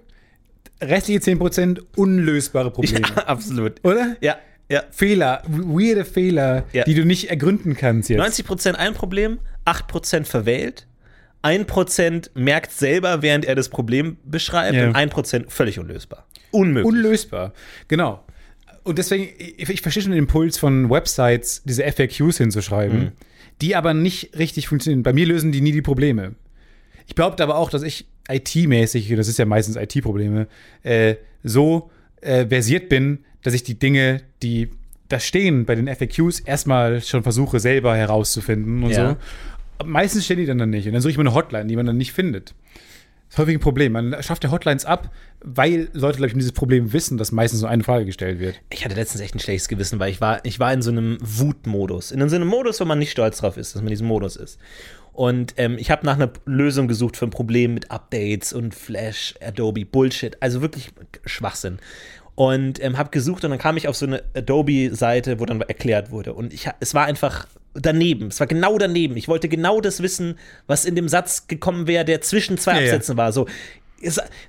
restliche 10% unlösbare Probleme. absolut. Oder? Ja, ja. Fehler, weirde Fehler, Ja. die du nicht ergründen kannst jetzt. 90% ein Problem, 8% verwählt, 1% merkt selber, während er das Problem beschreibt Ja. und 1% völlig unlösbar. Unmöglich. Unlösbar. Genau. Und deswegen, ich, ich verstehe schon den Impuls von Websites, diese FAQs hinzuschreiben, Mhm. die aber nicht richtig funktionieren. Bei mir lösen die nie die Probleme. Ich behaupte aber auch, dass ich IT-mäßig, das ist ja meistens IT-Probleme, äh, so äh, versiert bin, dass ich die Dinge, die da stehen bei den FAQs, erstmal schon versuche, selber herauszufinden und Ja. so. Meistens stehen die dann, dann nicht. Und dann suche ich mir eine Hotline, die man dann nicht findet. Das ist häufig ein Problem. Man schafft ja Hotlines ab, weil Leute, glaube ich, um dieses Problem wissen, dass meistens nur eine Frage gestellt wird. Ich hatte letztens echt ein schlechtes Gewissen, weil ich war, ich war in so einem Wutmodus. In so einem Modus, wo man nicht stolz drauf ist, dass man in diesem Modus ist. Und ähm, ich habe nach einer Lösung gesucht für ein Problem mit Updates und Flash, Adobe, Bullshit. Also wirklich Schwachsinn. Und ähm, habe gesucht und dann kam ich auf so eine Adobe-Seite, wo dann erklärt wurde. Und ich, es war einfach daneben. Es war genau daneben. Ich wollte genau das wissen, was in dem Satz gekommen wäre, der zwischen zwei Ja, ja. Absätzen war. So,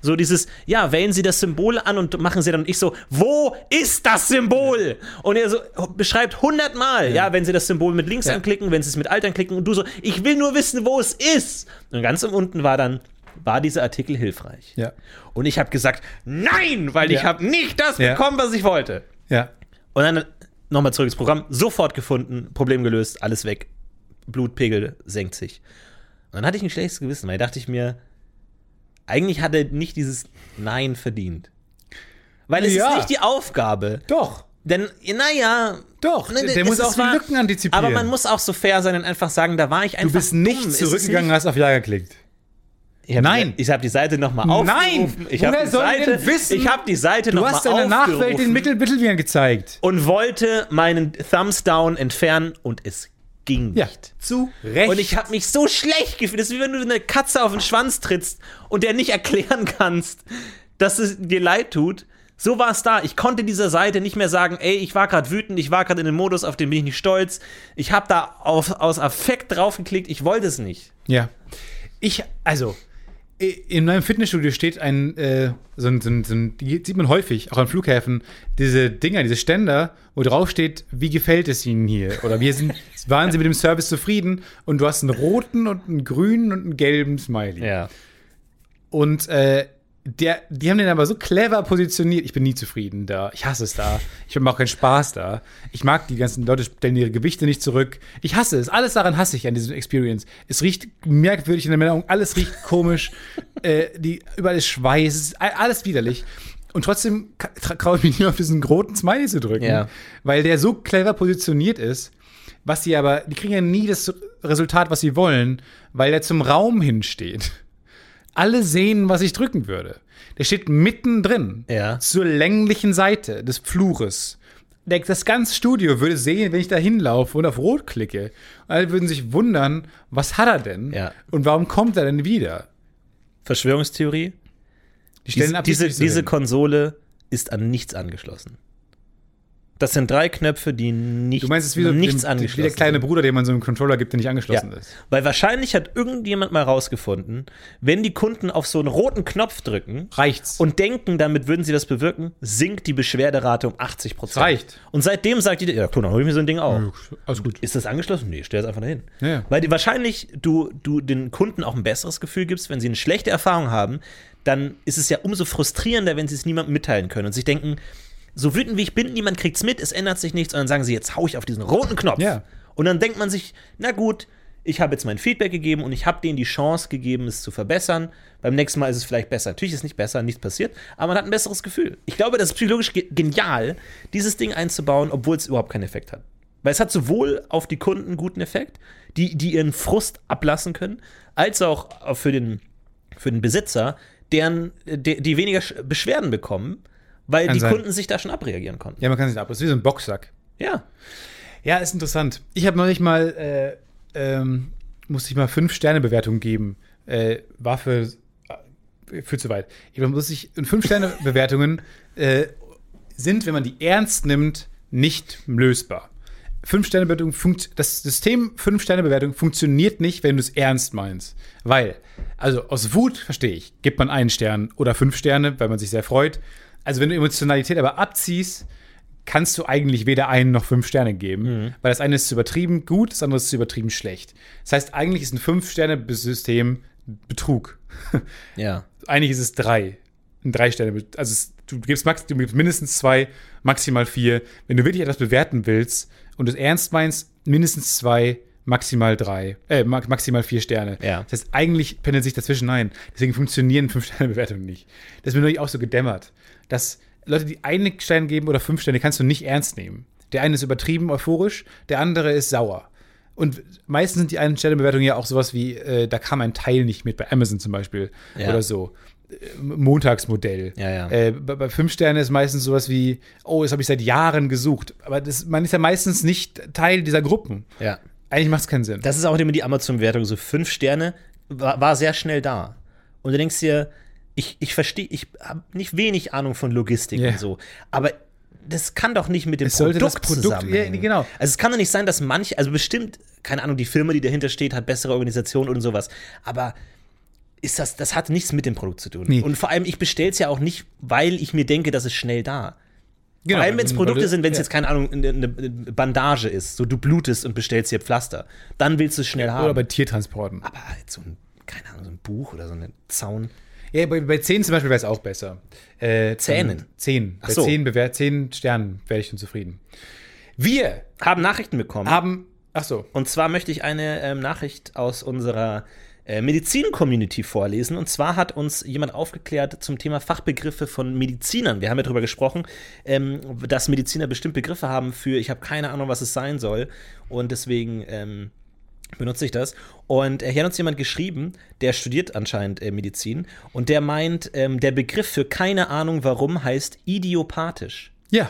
so dieses, ja, wählen Sie das Symbol an und machen Sie dann und ich so, wo ist das Symbol? Und er so beschreibt hundertmal, ja. wenn Sie das Symbol mit links Ja. anklicken, wenn Sie es mit alt anklicken und du so, ich will nur wissen, wo es ist. Und ganz unten war dann, war dieser Artikel hilfreich? Ja. Und ich habe gesagt, nein, weil ich Ja. habe nicht das Ja. bekommen, was ich wollte. Ja. Und dann nochmal zurück ins Programm, sofort gefunden, Problem gelöst, alles weg, Blutpegel senkt sich. Und dann hatte ich ein schlechtes Gewissen, weil dachte ich mir, eigentlich hat er nicht dieses Nein verdient. Weil es Ja. ist nicht die Aufgabe. Doch. Denn, naja. Doch, ne, der muss auch die wahr, Lücken antizipieren. Aber man muss auch so fair sein und einfach sagen, da war ich einfach Du bist nicht dumm. Zurückgegangen, nicht- hast auf Ja geklickt. Ich hab Nein. Die, ich habe die Seite nochmal Nein. aufgerufen. Ich habe die Seite, wissen? ich habe die Seite Du nochmal hast deiner Nachwelt den aufgerufen Mittel Mittelwert gezeigt. und wollte meinen Thumbs down entfernen und es ging Ja, nicht. zu Recht. Und ich habe mich so schlecht gefühlt. Das ist wie wenn du eine Katze auf den Schwanz trittst und der nicht erklären kannst, dass es dir leid tut. So war es da. Ich konnte dieser Seite nicht mehr sagen, ey, ich war gerade wütend, ich war gerade in einem Modus, auf den bin ich nicht stolz. Ich habe da auf, aus Affekt draufgeklickt, ich wollte es nicht. Ja. Ich, also, in meinem Fitnessstudio steht ein, äh, so ein, so ein, so ein, die sieht man häufig, auch an Flughäfen, diese Dinger, diese Ständer, wo drauf steht, wie gefällt es Ihnen hier? Oder wir sind, waren Sie mit dem Service zufrieden? Und du hast einen roten und einen grünen und einen gelben Smiley. Ja. Und äh, der, die haben den aber so clever positioniert. Ich bin nie zufrieden da. Ich hasse es da. Ich habe auch keinen Spaß da. Ich mag die ganzen Leute stellen ihre Gewichte nicht zurück. Ich hasse es. Alles daran hasse ich an diesem Experience. Es riecht merkwürdig in der Meldung. Alles riecht komisch. äh, die, überall ist Schweiß. Ist alles widerlich. Und trotzdem traue ich mich nicht auf diesen roten Smiley zu drücken. Ja. Weil der so clever positioniert ist. Was sie aber, die kriegen ja nie das Resultat, was sie wollen, weil der zum Raum hinsteht alle sehen, was ich drücken würde. Der steht mittendrin, Ja. zur länglichen Seite des Flures. Das ganze Studio würde sehen, wenn ich da hinlaufe und auf Rot klicke. Und alle würden sich wundern, was hat er denn? Ja. Und warum kommt er denn wieder? Verschwörungstheorie. Die stellen Diese, ab, diese, diese. Konsole ist an nichts angeschlossen. Das sind drei Knöpfe, die nicht, Du meinst, es ist wie, so, nichts dem, angeschlossen wie der kleine. Bruder, dem man so einen Controller gibt, der nicht Ja, angeschlossen ist. weil wahrscheinlich hat irgendjemand mal rausgefunden, wenn die Kunden auf so einen roten Knopf drücken Reicht's. und denken, damit würden sie das bewirken, sinkt die Beschwerderate um 80 Prozent. Reicht. Und seitdem sagt die, ja cool, dann hol ich mir so ein Ding auch. Alles gut. Ist das angeschlossen? Nee, stell es einfach dahin. Ja, ja. Weil die, wahrscheinlich du, du den Kunden auch ein besseres Gefühl gibst, wenn sie eine schlechte Erfahrung haben, dann ist es ja umso frustrierender, wenn sie es niemandem mitteilen können und sich denken, so wütend wie ich bin, niemand kriegt's mit, es ändert sich nichts und dann sagen sie, jetzt hau ich auf diesen roten Knopf. Ja. Und dann denkt man sich, na gut, ich habe jetzt mein Feedback gegeben und ich habe denen die Chance gegeben, es zu verbessern. Beim nächsten Mal ist es vielleicht besser. Natürlich ist es nicht besser, nichts passiert, aber man hat ein besseres Gefühl. Ich glaube, das ist psychologisch ge genial, dieses Ding einzubauen, obwohl es überhaupt keinen Effekt hat. Weil es hat sowohl auf die Kunden einen guten Effekt, die, die ihren Frust ablassen können, als auch für den, für den Besitzer, deren, die, die weniger Sch- Beschwerden bekommen, weil Kann die sein. Kunden sich da schon abreagieren konnten. Ja, man kann sich ab. Das ist wie so ein Boxsack. Ja. Ja, ist interessant. Ich habe neulich mal, äh, ähm, musste ich mal fünf Sterne Bewertung geben. Äh, war für führt zu weit. Man muss sich, und Fünf-Sterne-Bewertungen äh, sind, wenn man die ernst nimmt, nicht lösbar. Fünf-Sterne-Bewertung funkt, das System Fünf-Sterne-Bewertung funktioniert nicht, wenn du es ernst meinst. Weil, also aus Wut verstehe ich, gibt man einen Stern oder fünf Sterne, weil man sich sehr freut. Also wenn du Emotionalität aber abziehst, kannst du eigentlich weder einen noch fünf Sterne geben, Mhm. weil das eine ist zu übertrieben gut, das andere ist zu übertrieben schlecht. Das heißt, eigentlich ist ein Fünf-Sterne-System Betrug. Ja. eigentlich ist es drei. Ein drei Sterne. Also du, gibst max, du gibst mindestens zwei, maximal vier. Wenn du wirklich etwas bewerten willst und es ernst meinst, mindestens zwei, maximal drei, äh, ma- maximal vier Sterne. Ja. Das heißt, eigentlich pendelt sich dazwischen ein. Deswegen funktionieren Fünf-Sterne-Bewertungen nicht. Das ist mir neulich auch so gedämmert, dass Leute, die einen Stern geben oder fünf Sterne, kannst du nicht ernst nehmen. Der eine ist übertrieben euphorisch, der andere ist sauer. Und meistens sind die einen Sternebewertungen ja auch sowas wie, äh, da kam ein Teil nicht mit, bei Amazon zum Beispiel Ja. oder so. Äh, Montagsmodell. Ja, ja. Äh, bei, bei fünf Sternen ist meistens sowas wie, oh, das habe ich seit Jahren gesucht. Aber das, man ist ja meistens nicht Teil dieser Gruppen. Ja. Eigentlich macht es keinen Sinn. Das ist auch immer die Amazon-Wertung, so fünf Sterne, war, war sehr schnell da. Und du denkst dir, ich, ich verstehe, ich habe nicht wenig Ahnung von Logistik Ja. und so, aber das kann doch nicht mit dem Es sollte das Produkt, Produkt- zusammenhängen. ja, genau. Also es kann doch nicht sein, dass manche, also bestimmt, keine Ahnung, die Firma, die dahinter steht, hat bessere Organisation und sowas, aber ist das, das hat nichts mit dem Produkt zu tun. Nee. Und vor allem, ich bestelle es ja auch nicht, weil ich mir denke, das ist schnell da. Genau, Vor allem, wenn es Produkte du- sind, wenn es ja. jetzt, keine Ahnung, eine, eine Bandage ist, so du blutest und bestellst dir Pflaster, dann willst du es schnell haben. Oder bei Tiertransporten. Aber halt so ein, keine Ahnung, so ein Buch oder so ein Zaun. Ja, bei, bei 10 zum Beispiel wäre es auch besser. Äh, Zähnen? ähm, 10. Ach Bei so. 10, bewährt, 10 Sternen wäre ich schon zufrieden. Wir Haben Nachrichten bekommen. haben. Ach so. Und zwar möchte ich eine ähm, Nachricht aus unserer äh, Medizin-Community vorlesen. Und zwar hat uns jemand aufgeklärt zum Thema Fachbegriffe von Medizinern. Wir haben ja darüber gesprochen, ähm, dass Mediziner bestimmt Begriffe haben für, ich habe keine Ahnung, was es sein soll. Und deswegen ähm, benutze ich das. Und äh, hier hat uns jemand geschrieben, der studiert anscheinend äh, Medizin. Und der meint, ähm, der Begriff für keine Ahnung warum heißt idiopathisch. Ja.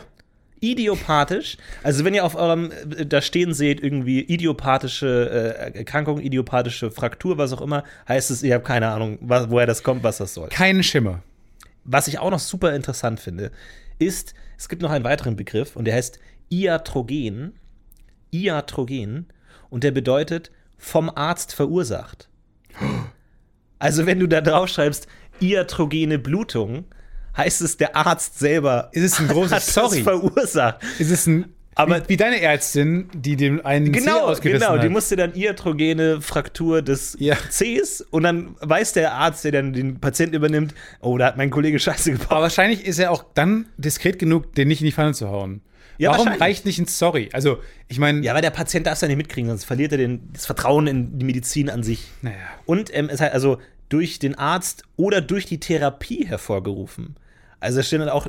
Idiopathisch, also wenn ihr auf eurem äh, da stehen seht, irgendwie idiopathische äh, Erkrankung, idiopathische Fraktur, was auch immer, heißt es, ihr habt keine Ahnung, was, woher das kommt, was das soll. Keinen Schimmer. Was ich auch noch super interessant finde, ist, es gibt noch einen weiteren Begriff und der heißt Iatrogen. Iatrogen und der bedeutet vom Arzt verursacht. Also wenn du da drauf schreibst, iatrogene Blutung, heißt es, der Arzt selber Ist es ein großes hat Sorry? verursacht. Ist es ein. Aber- wie, wie deine Ärztin, die dem einen Zeh Genau, ausgerissen genau. hat. Die musste dann iatrogene Fraktur des Ja. Cs und dann weiß der Arzt, der dann den Patienten übernimmt, oh, da hat mein Kollege Scheiße gebaut. Aber wahrscheinlich ist er auch dann diskret genug, den nicht in die Pfanne zu hauen. Ja, Warum reicht nicht ein Sorry? Also, ich meine, Ja, aber der Patient darf es ja nicht mitkriegen, sonst verliert er den, das Vertrauen in die Medizin an sich. naja. Und ähm, es hat also durch den Arzt oder durch die Therapie hervorgerufen. Also es steht dann auch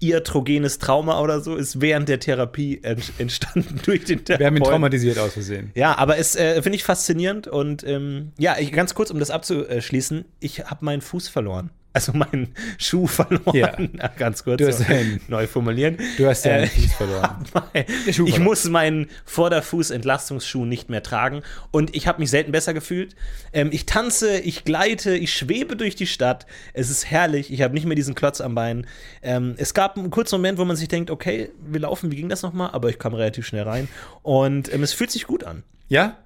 iatrogenes Trauma oder so, ist während der Therapie ent entstanden durch den Therapeuten. Wir haben ihn traumatisiert aus Versehen. Ja, aber es äh, finde ich faszinierend und ähm, ja, ich, ganz kurz, um das abzuschließen, ich habe meinen Fuß verloren. Also meinen Schuh verloren. Ja. ganz kurz. Du hast so, einen- neu formulieren. Du hast deinen Äh, Fuß verloren. mein, ich verloren. muss meinen Vorderfuß-Entlastungsschuh nicht mehr tragen und ich habe mich selten besser gefühlt. Ähm, ich tanze, ich gleite, ich schwebe durch die Stadt. Es ist herrlich. Ich habe nicht mehr diesen Klotz am Bein. Ähm, es gab einen kurzen Moment, wo man sich denkt, okay, wir laufen, wie ging das nochmal? Aber ich kam relativ schnell rein und ähm, es fühlt sich gut an. Ja?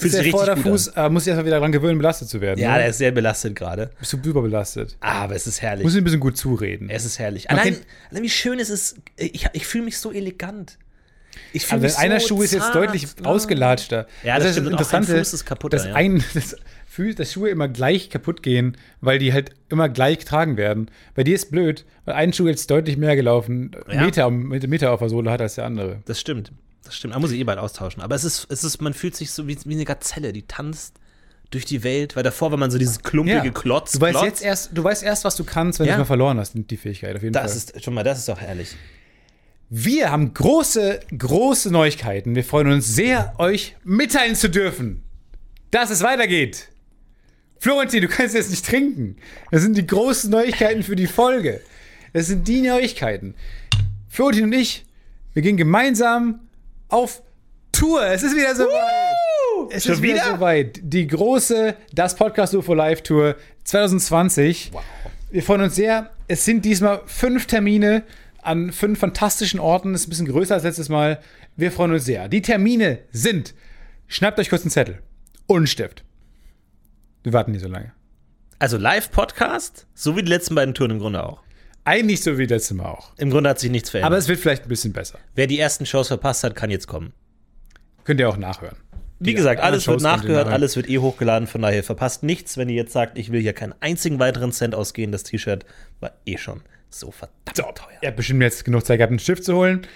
Fühlt Ist sich der richtig gut Vorderfuß, äh, muss sich erstmal wieder daran gewöhnen, belastet zu werden. Ja, ne? der ist sehr belastet gerade. Bist du überbelastet. Aber es ist herrlich. Muss ich ein bisschen gut zureden. Es ist herrlich. Allein, allein wie schön es ist. Ich, ich fühle mich so elegant. Ich fühle Aber mich so einer Schuh ist jetzt deutlich ausgelatschter. Ja, das ist stimmt. Und auch ein Fuß ist kaputter, dass, ja. ein, dass, Fü- dass Schuhe immer gleich kaputt gehen, weil die halt immer gleich getragen werden. Bei dir ist blöd, weil ein Schuh jetzt deutlich mehr gelaufen, Ja. Meter, Meter auf der Sohle hat als der andere. Das stimmt. Das stimmt. Da muss ich eh bald austauschen. Aber es ist, es ist, man fühlt sich so wie, wie eine Gazelle, die tanzt durch die Welt, weil davor war man so dieses klumpige Klotz. Du weißt Klotz. jetzt erst, du weißt erst, was du kannst, wenn Ja. du es mal verloren hast, die Fähigkeit auf jeden Das Fall. ist, schon mal, das ist doch herrlich. Wir haben große, große Neuigkeiten. Wir freuen uns sehr, euch mitteilen zu dürfen, dass es weitergeht. Florentin, du kannst jetzt nicht trinken. Das sind die großen Neuigkeiten für die Folge. Das sind die Neuigkeiten. Florentin und ich, wir gehen gemeinsam auf Tour. Es ist wieder so. Es Schon ist wieder wieder? soweit. Die große Das Podcast UFO Live Tour 2020. Wir freuen uns sehr. Es sind diesmal fünf Termine an fünf fantastischen Orten. Das ist ein bisschen größer als letztes Mal. Wir freuen uns sehr. Die Termine sind, schnappt euch kurz einen Zettel und einen Stift. Wir warten nicht so lange. Also Live-Podcast, so wie die letzten beiden Touren im Grunde auch. Eigentlich so wie letztes Mal auch. Im Grunde hat sich nichts verändert. Aber es wird vielleicht ein bisschen besser. Wer die ersten Shows verpasst hat, kann jetzt kommen. Könnt ihr auch nachhören. Wie Die gesagt, alles wird Shows ihr nachgehört, alles wird eh hochgeladen, von daher verpasst nichts, wenn ihr jetzt sagt, ich will hier keinen einzigen weiteren Cent ausgehen. Das T-Shirt war eh schon so verdammt teuer. Ihr habt bestimmt jetzt genug Zeit gehabt, einen Stift zu holen.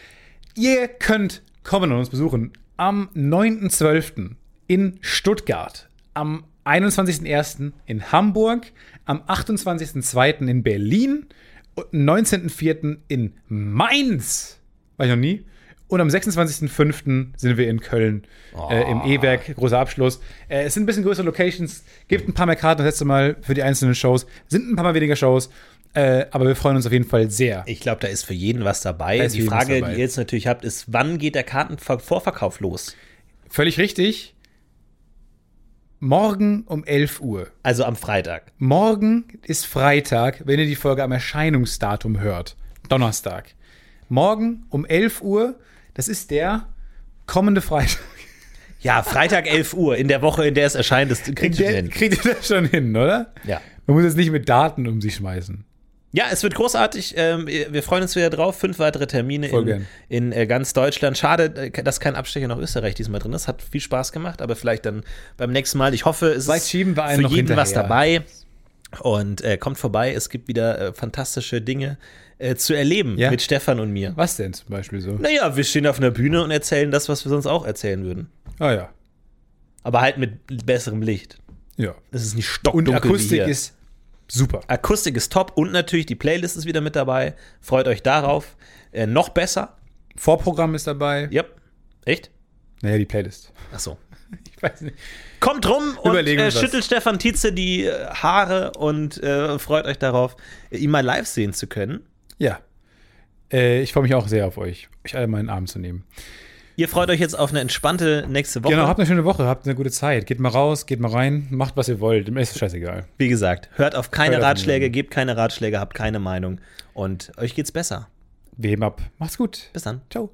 Ihr könnt kommen und uns besuchen am 9.12. in Stuttgart, am 21.01. in Hamburg, am 28.02. in Berlin 19.04. in Mainz. War ich noch nie. Und am 26.05. sind wir in Köln äh, im E-Werk, großer Abschluss. Äh, es sind ein bisschen größere Locations, gibt ein paar mehr Karten das letzte Mal für die einzelnen Shows, sind ein paar Mal weniger Shows, äh, aber wir freuen uns auf jeden Fall sehr. Ich glaube, da ist für jeden was dabei. Die Frage, dabei. die ihr jetzt natürlich habt, ist, wann geht der Kartenvorverkauf los? Völlig richtig. Morgen um 11 Uhr. Also am Freitag. Morgen ist Freitag, wenn ihr die Folge am Erscheinungsdatum hört. Donnerstag. Morgen um 11 Uhr, das ist der kommende Freitag. Ja, Freitag 11 Uhr, in der Woche, in der es erscheint, das kriegt ihr Der, hin. kriegt ihr das schon hin, oder? Ja. Man muss jetzt nicht mit Daten um sich schmeißen. Ja, es wird großartig. Ähm, wir freuen uns wieder drauf. Fünf weitere Termine in, in äh, ganz Deutschland. Schade, äh, dass kein Abstecher nach Österreich diesmal drin ist. Hat viel Spaß gemacht, aber vielleicht dann beim nächsten Mal. Ich hoffe, es Vielleicht ist schieben wir einen für jeden was dabei. Und äh, kommt vorbei. Es gibt wieder äh, fantastische Dinge äh, zu erleben Ja. mit Stefan und mir. Was denn zum Beispiel so? Naja, wir stehen auf einer Bühne und erzählen das, was wir sonst auch erzählen würden. Ah ja. Aber halt mit besserem Licht. Ja. Es ist nicht Und stockdunkel wie Akustik ist super. Akustik ist top und natürlich die Playlist ist wieder mit dabei. Freut euch darauf. Äh, noch besser. Vorprogramm ist dabei. Yep. Echt? Naja, die Playlist. Ach so. Ich weiß nicht. Kommt rum und Überlegen äh, wir was. schüttelt Stefan Tietze die äh, Haare und äh, freut euch darauf, ihn mal live sehen zu können. Ja. Äh, ich freue mich auch sehr auf euch, euch alle mal in den Arm zu nehmen. Ihr freut euch jetzt auf eine entspannte nächste Woche. Genau, habt eine schöne Woche, habt eine gute Zeit. Geht mal raus, geht mal rein, macht was ihr wollt. Mir ist scheißegal. Wie gesagt, hört auf keine Hört auf Ratschläge, niemanden. gebt keine Ratschläge, habt keine Meinung und euch geht's besser. Wir heben ab. Macht's gut. Bis dann. Ciao.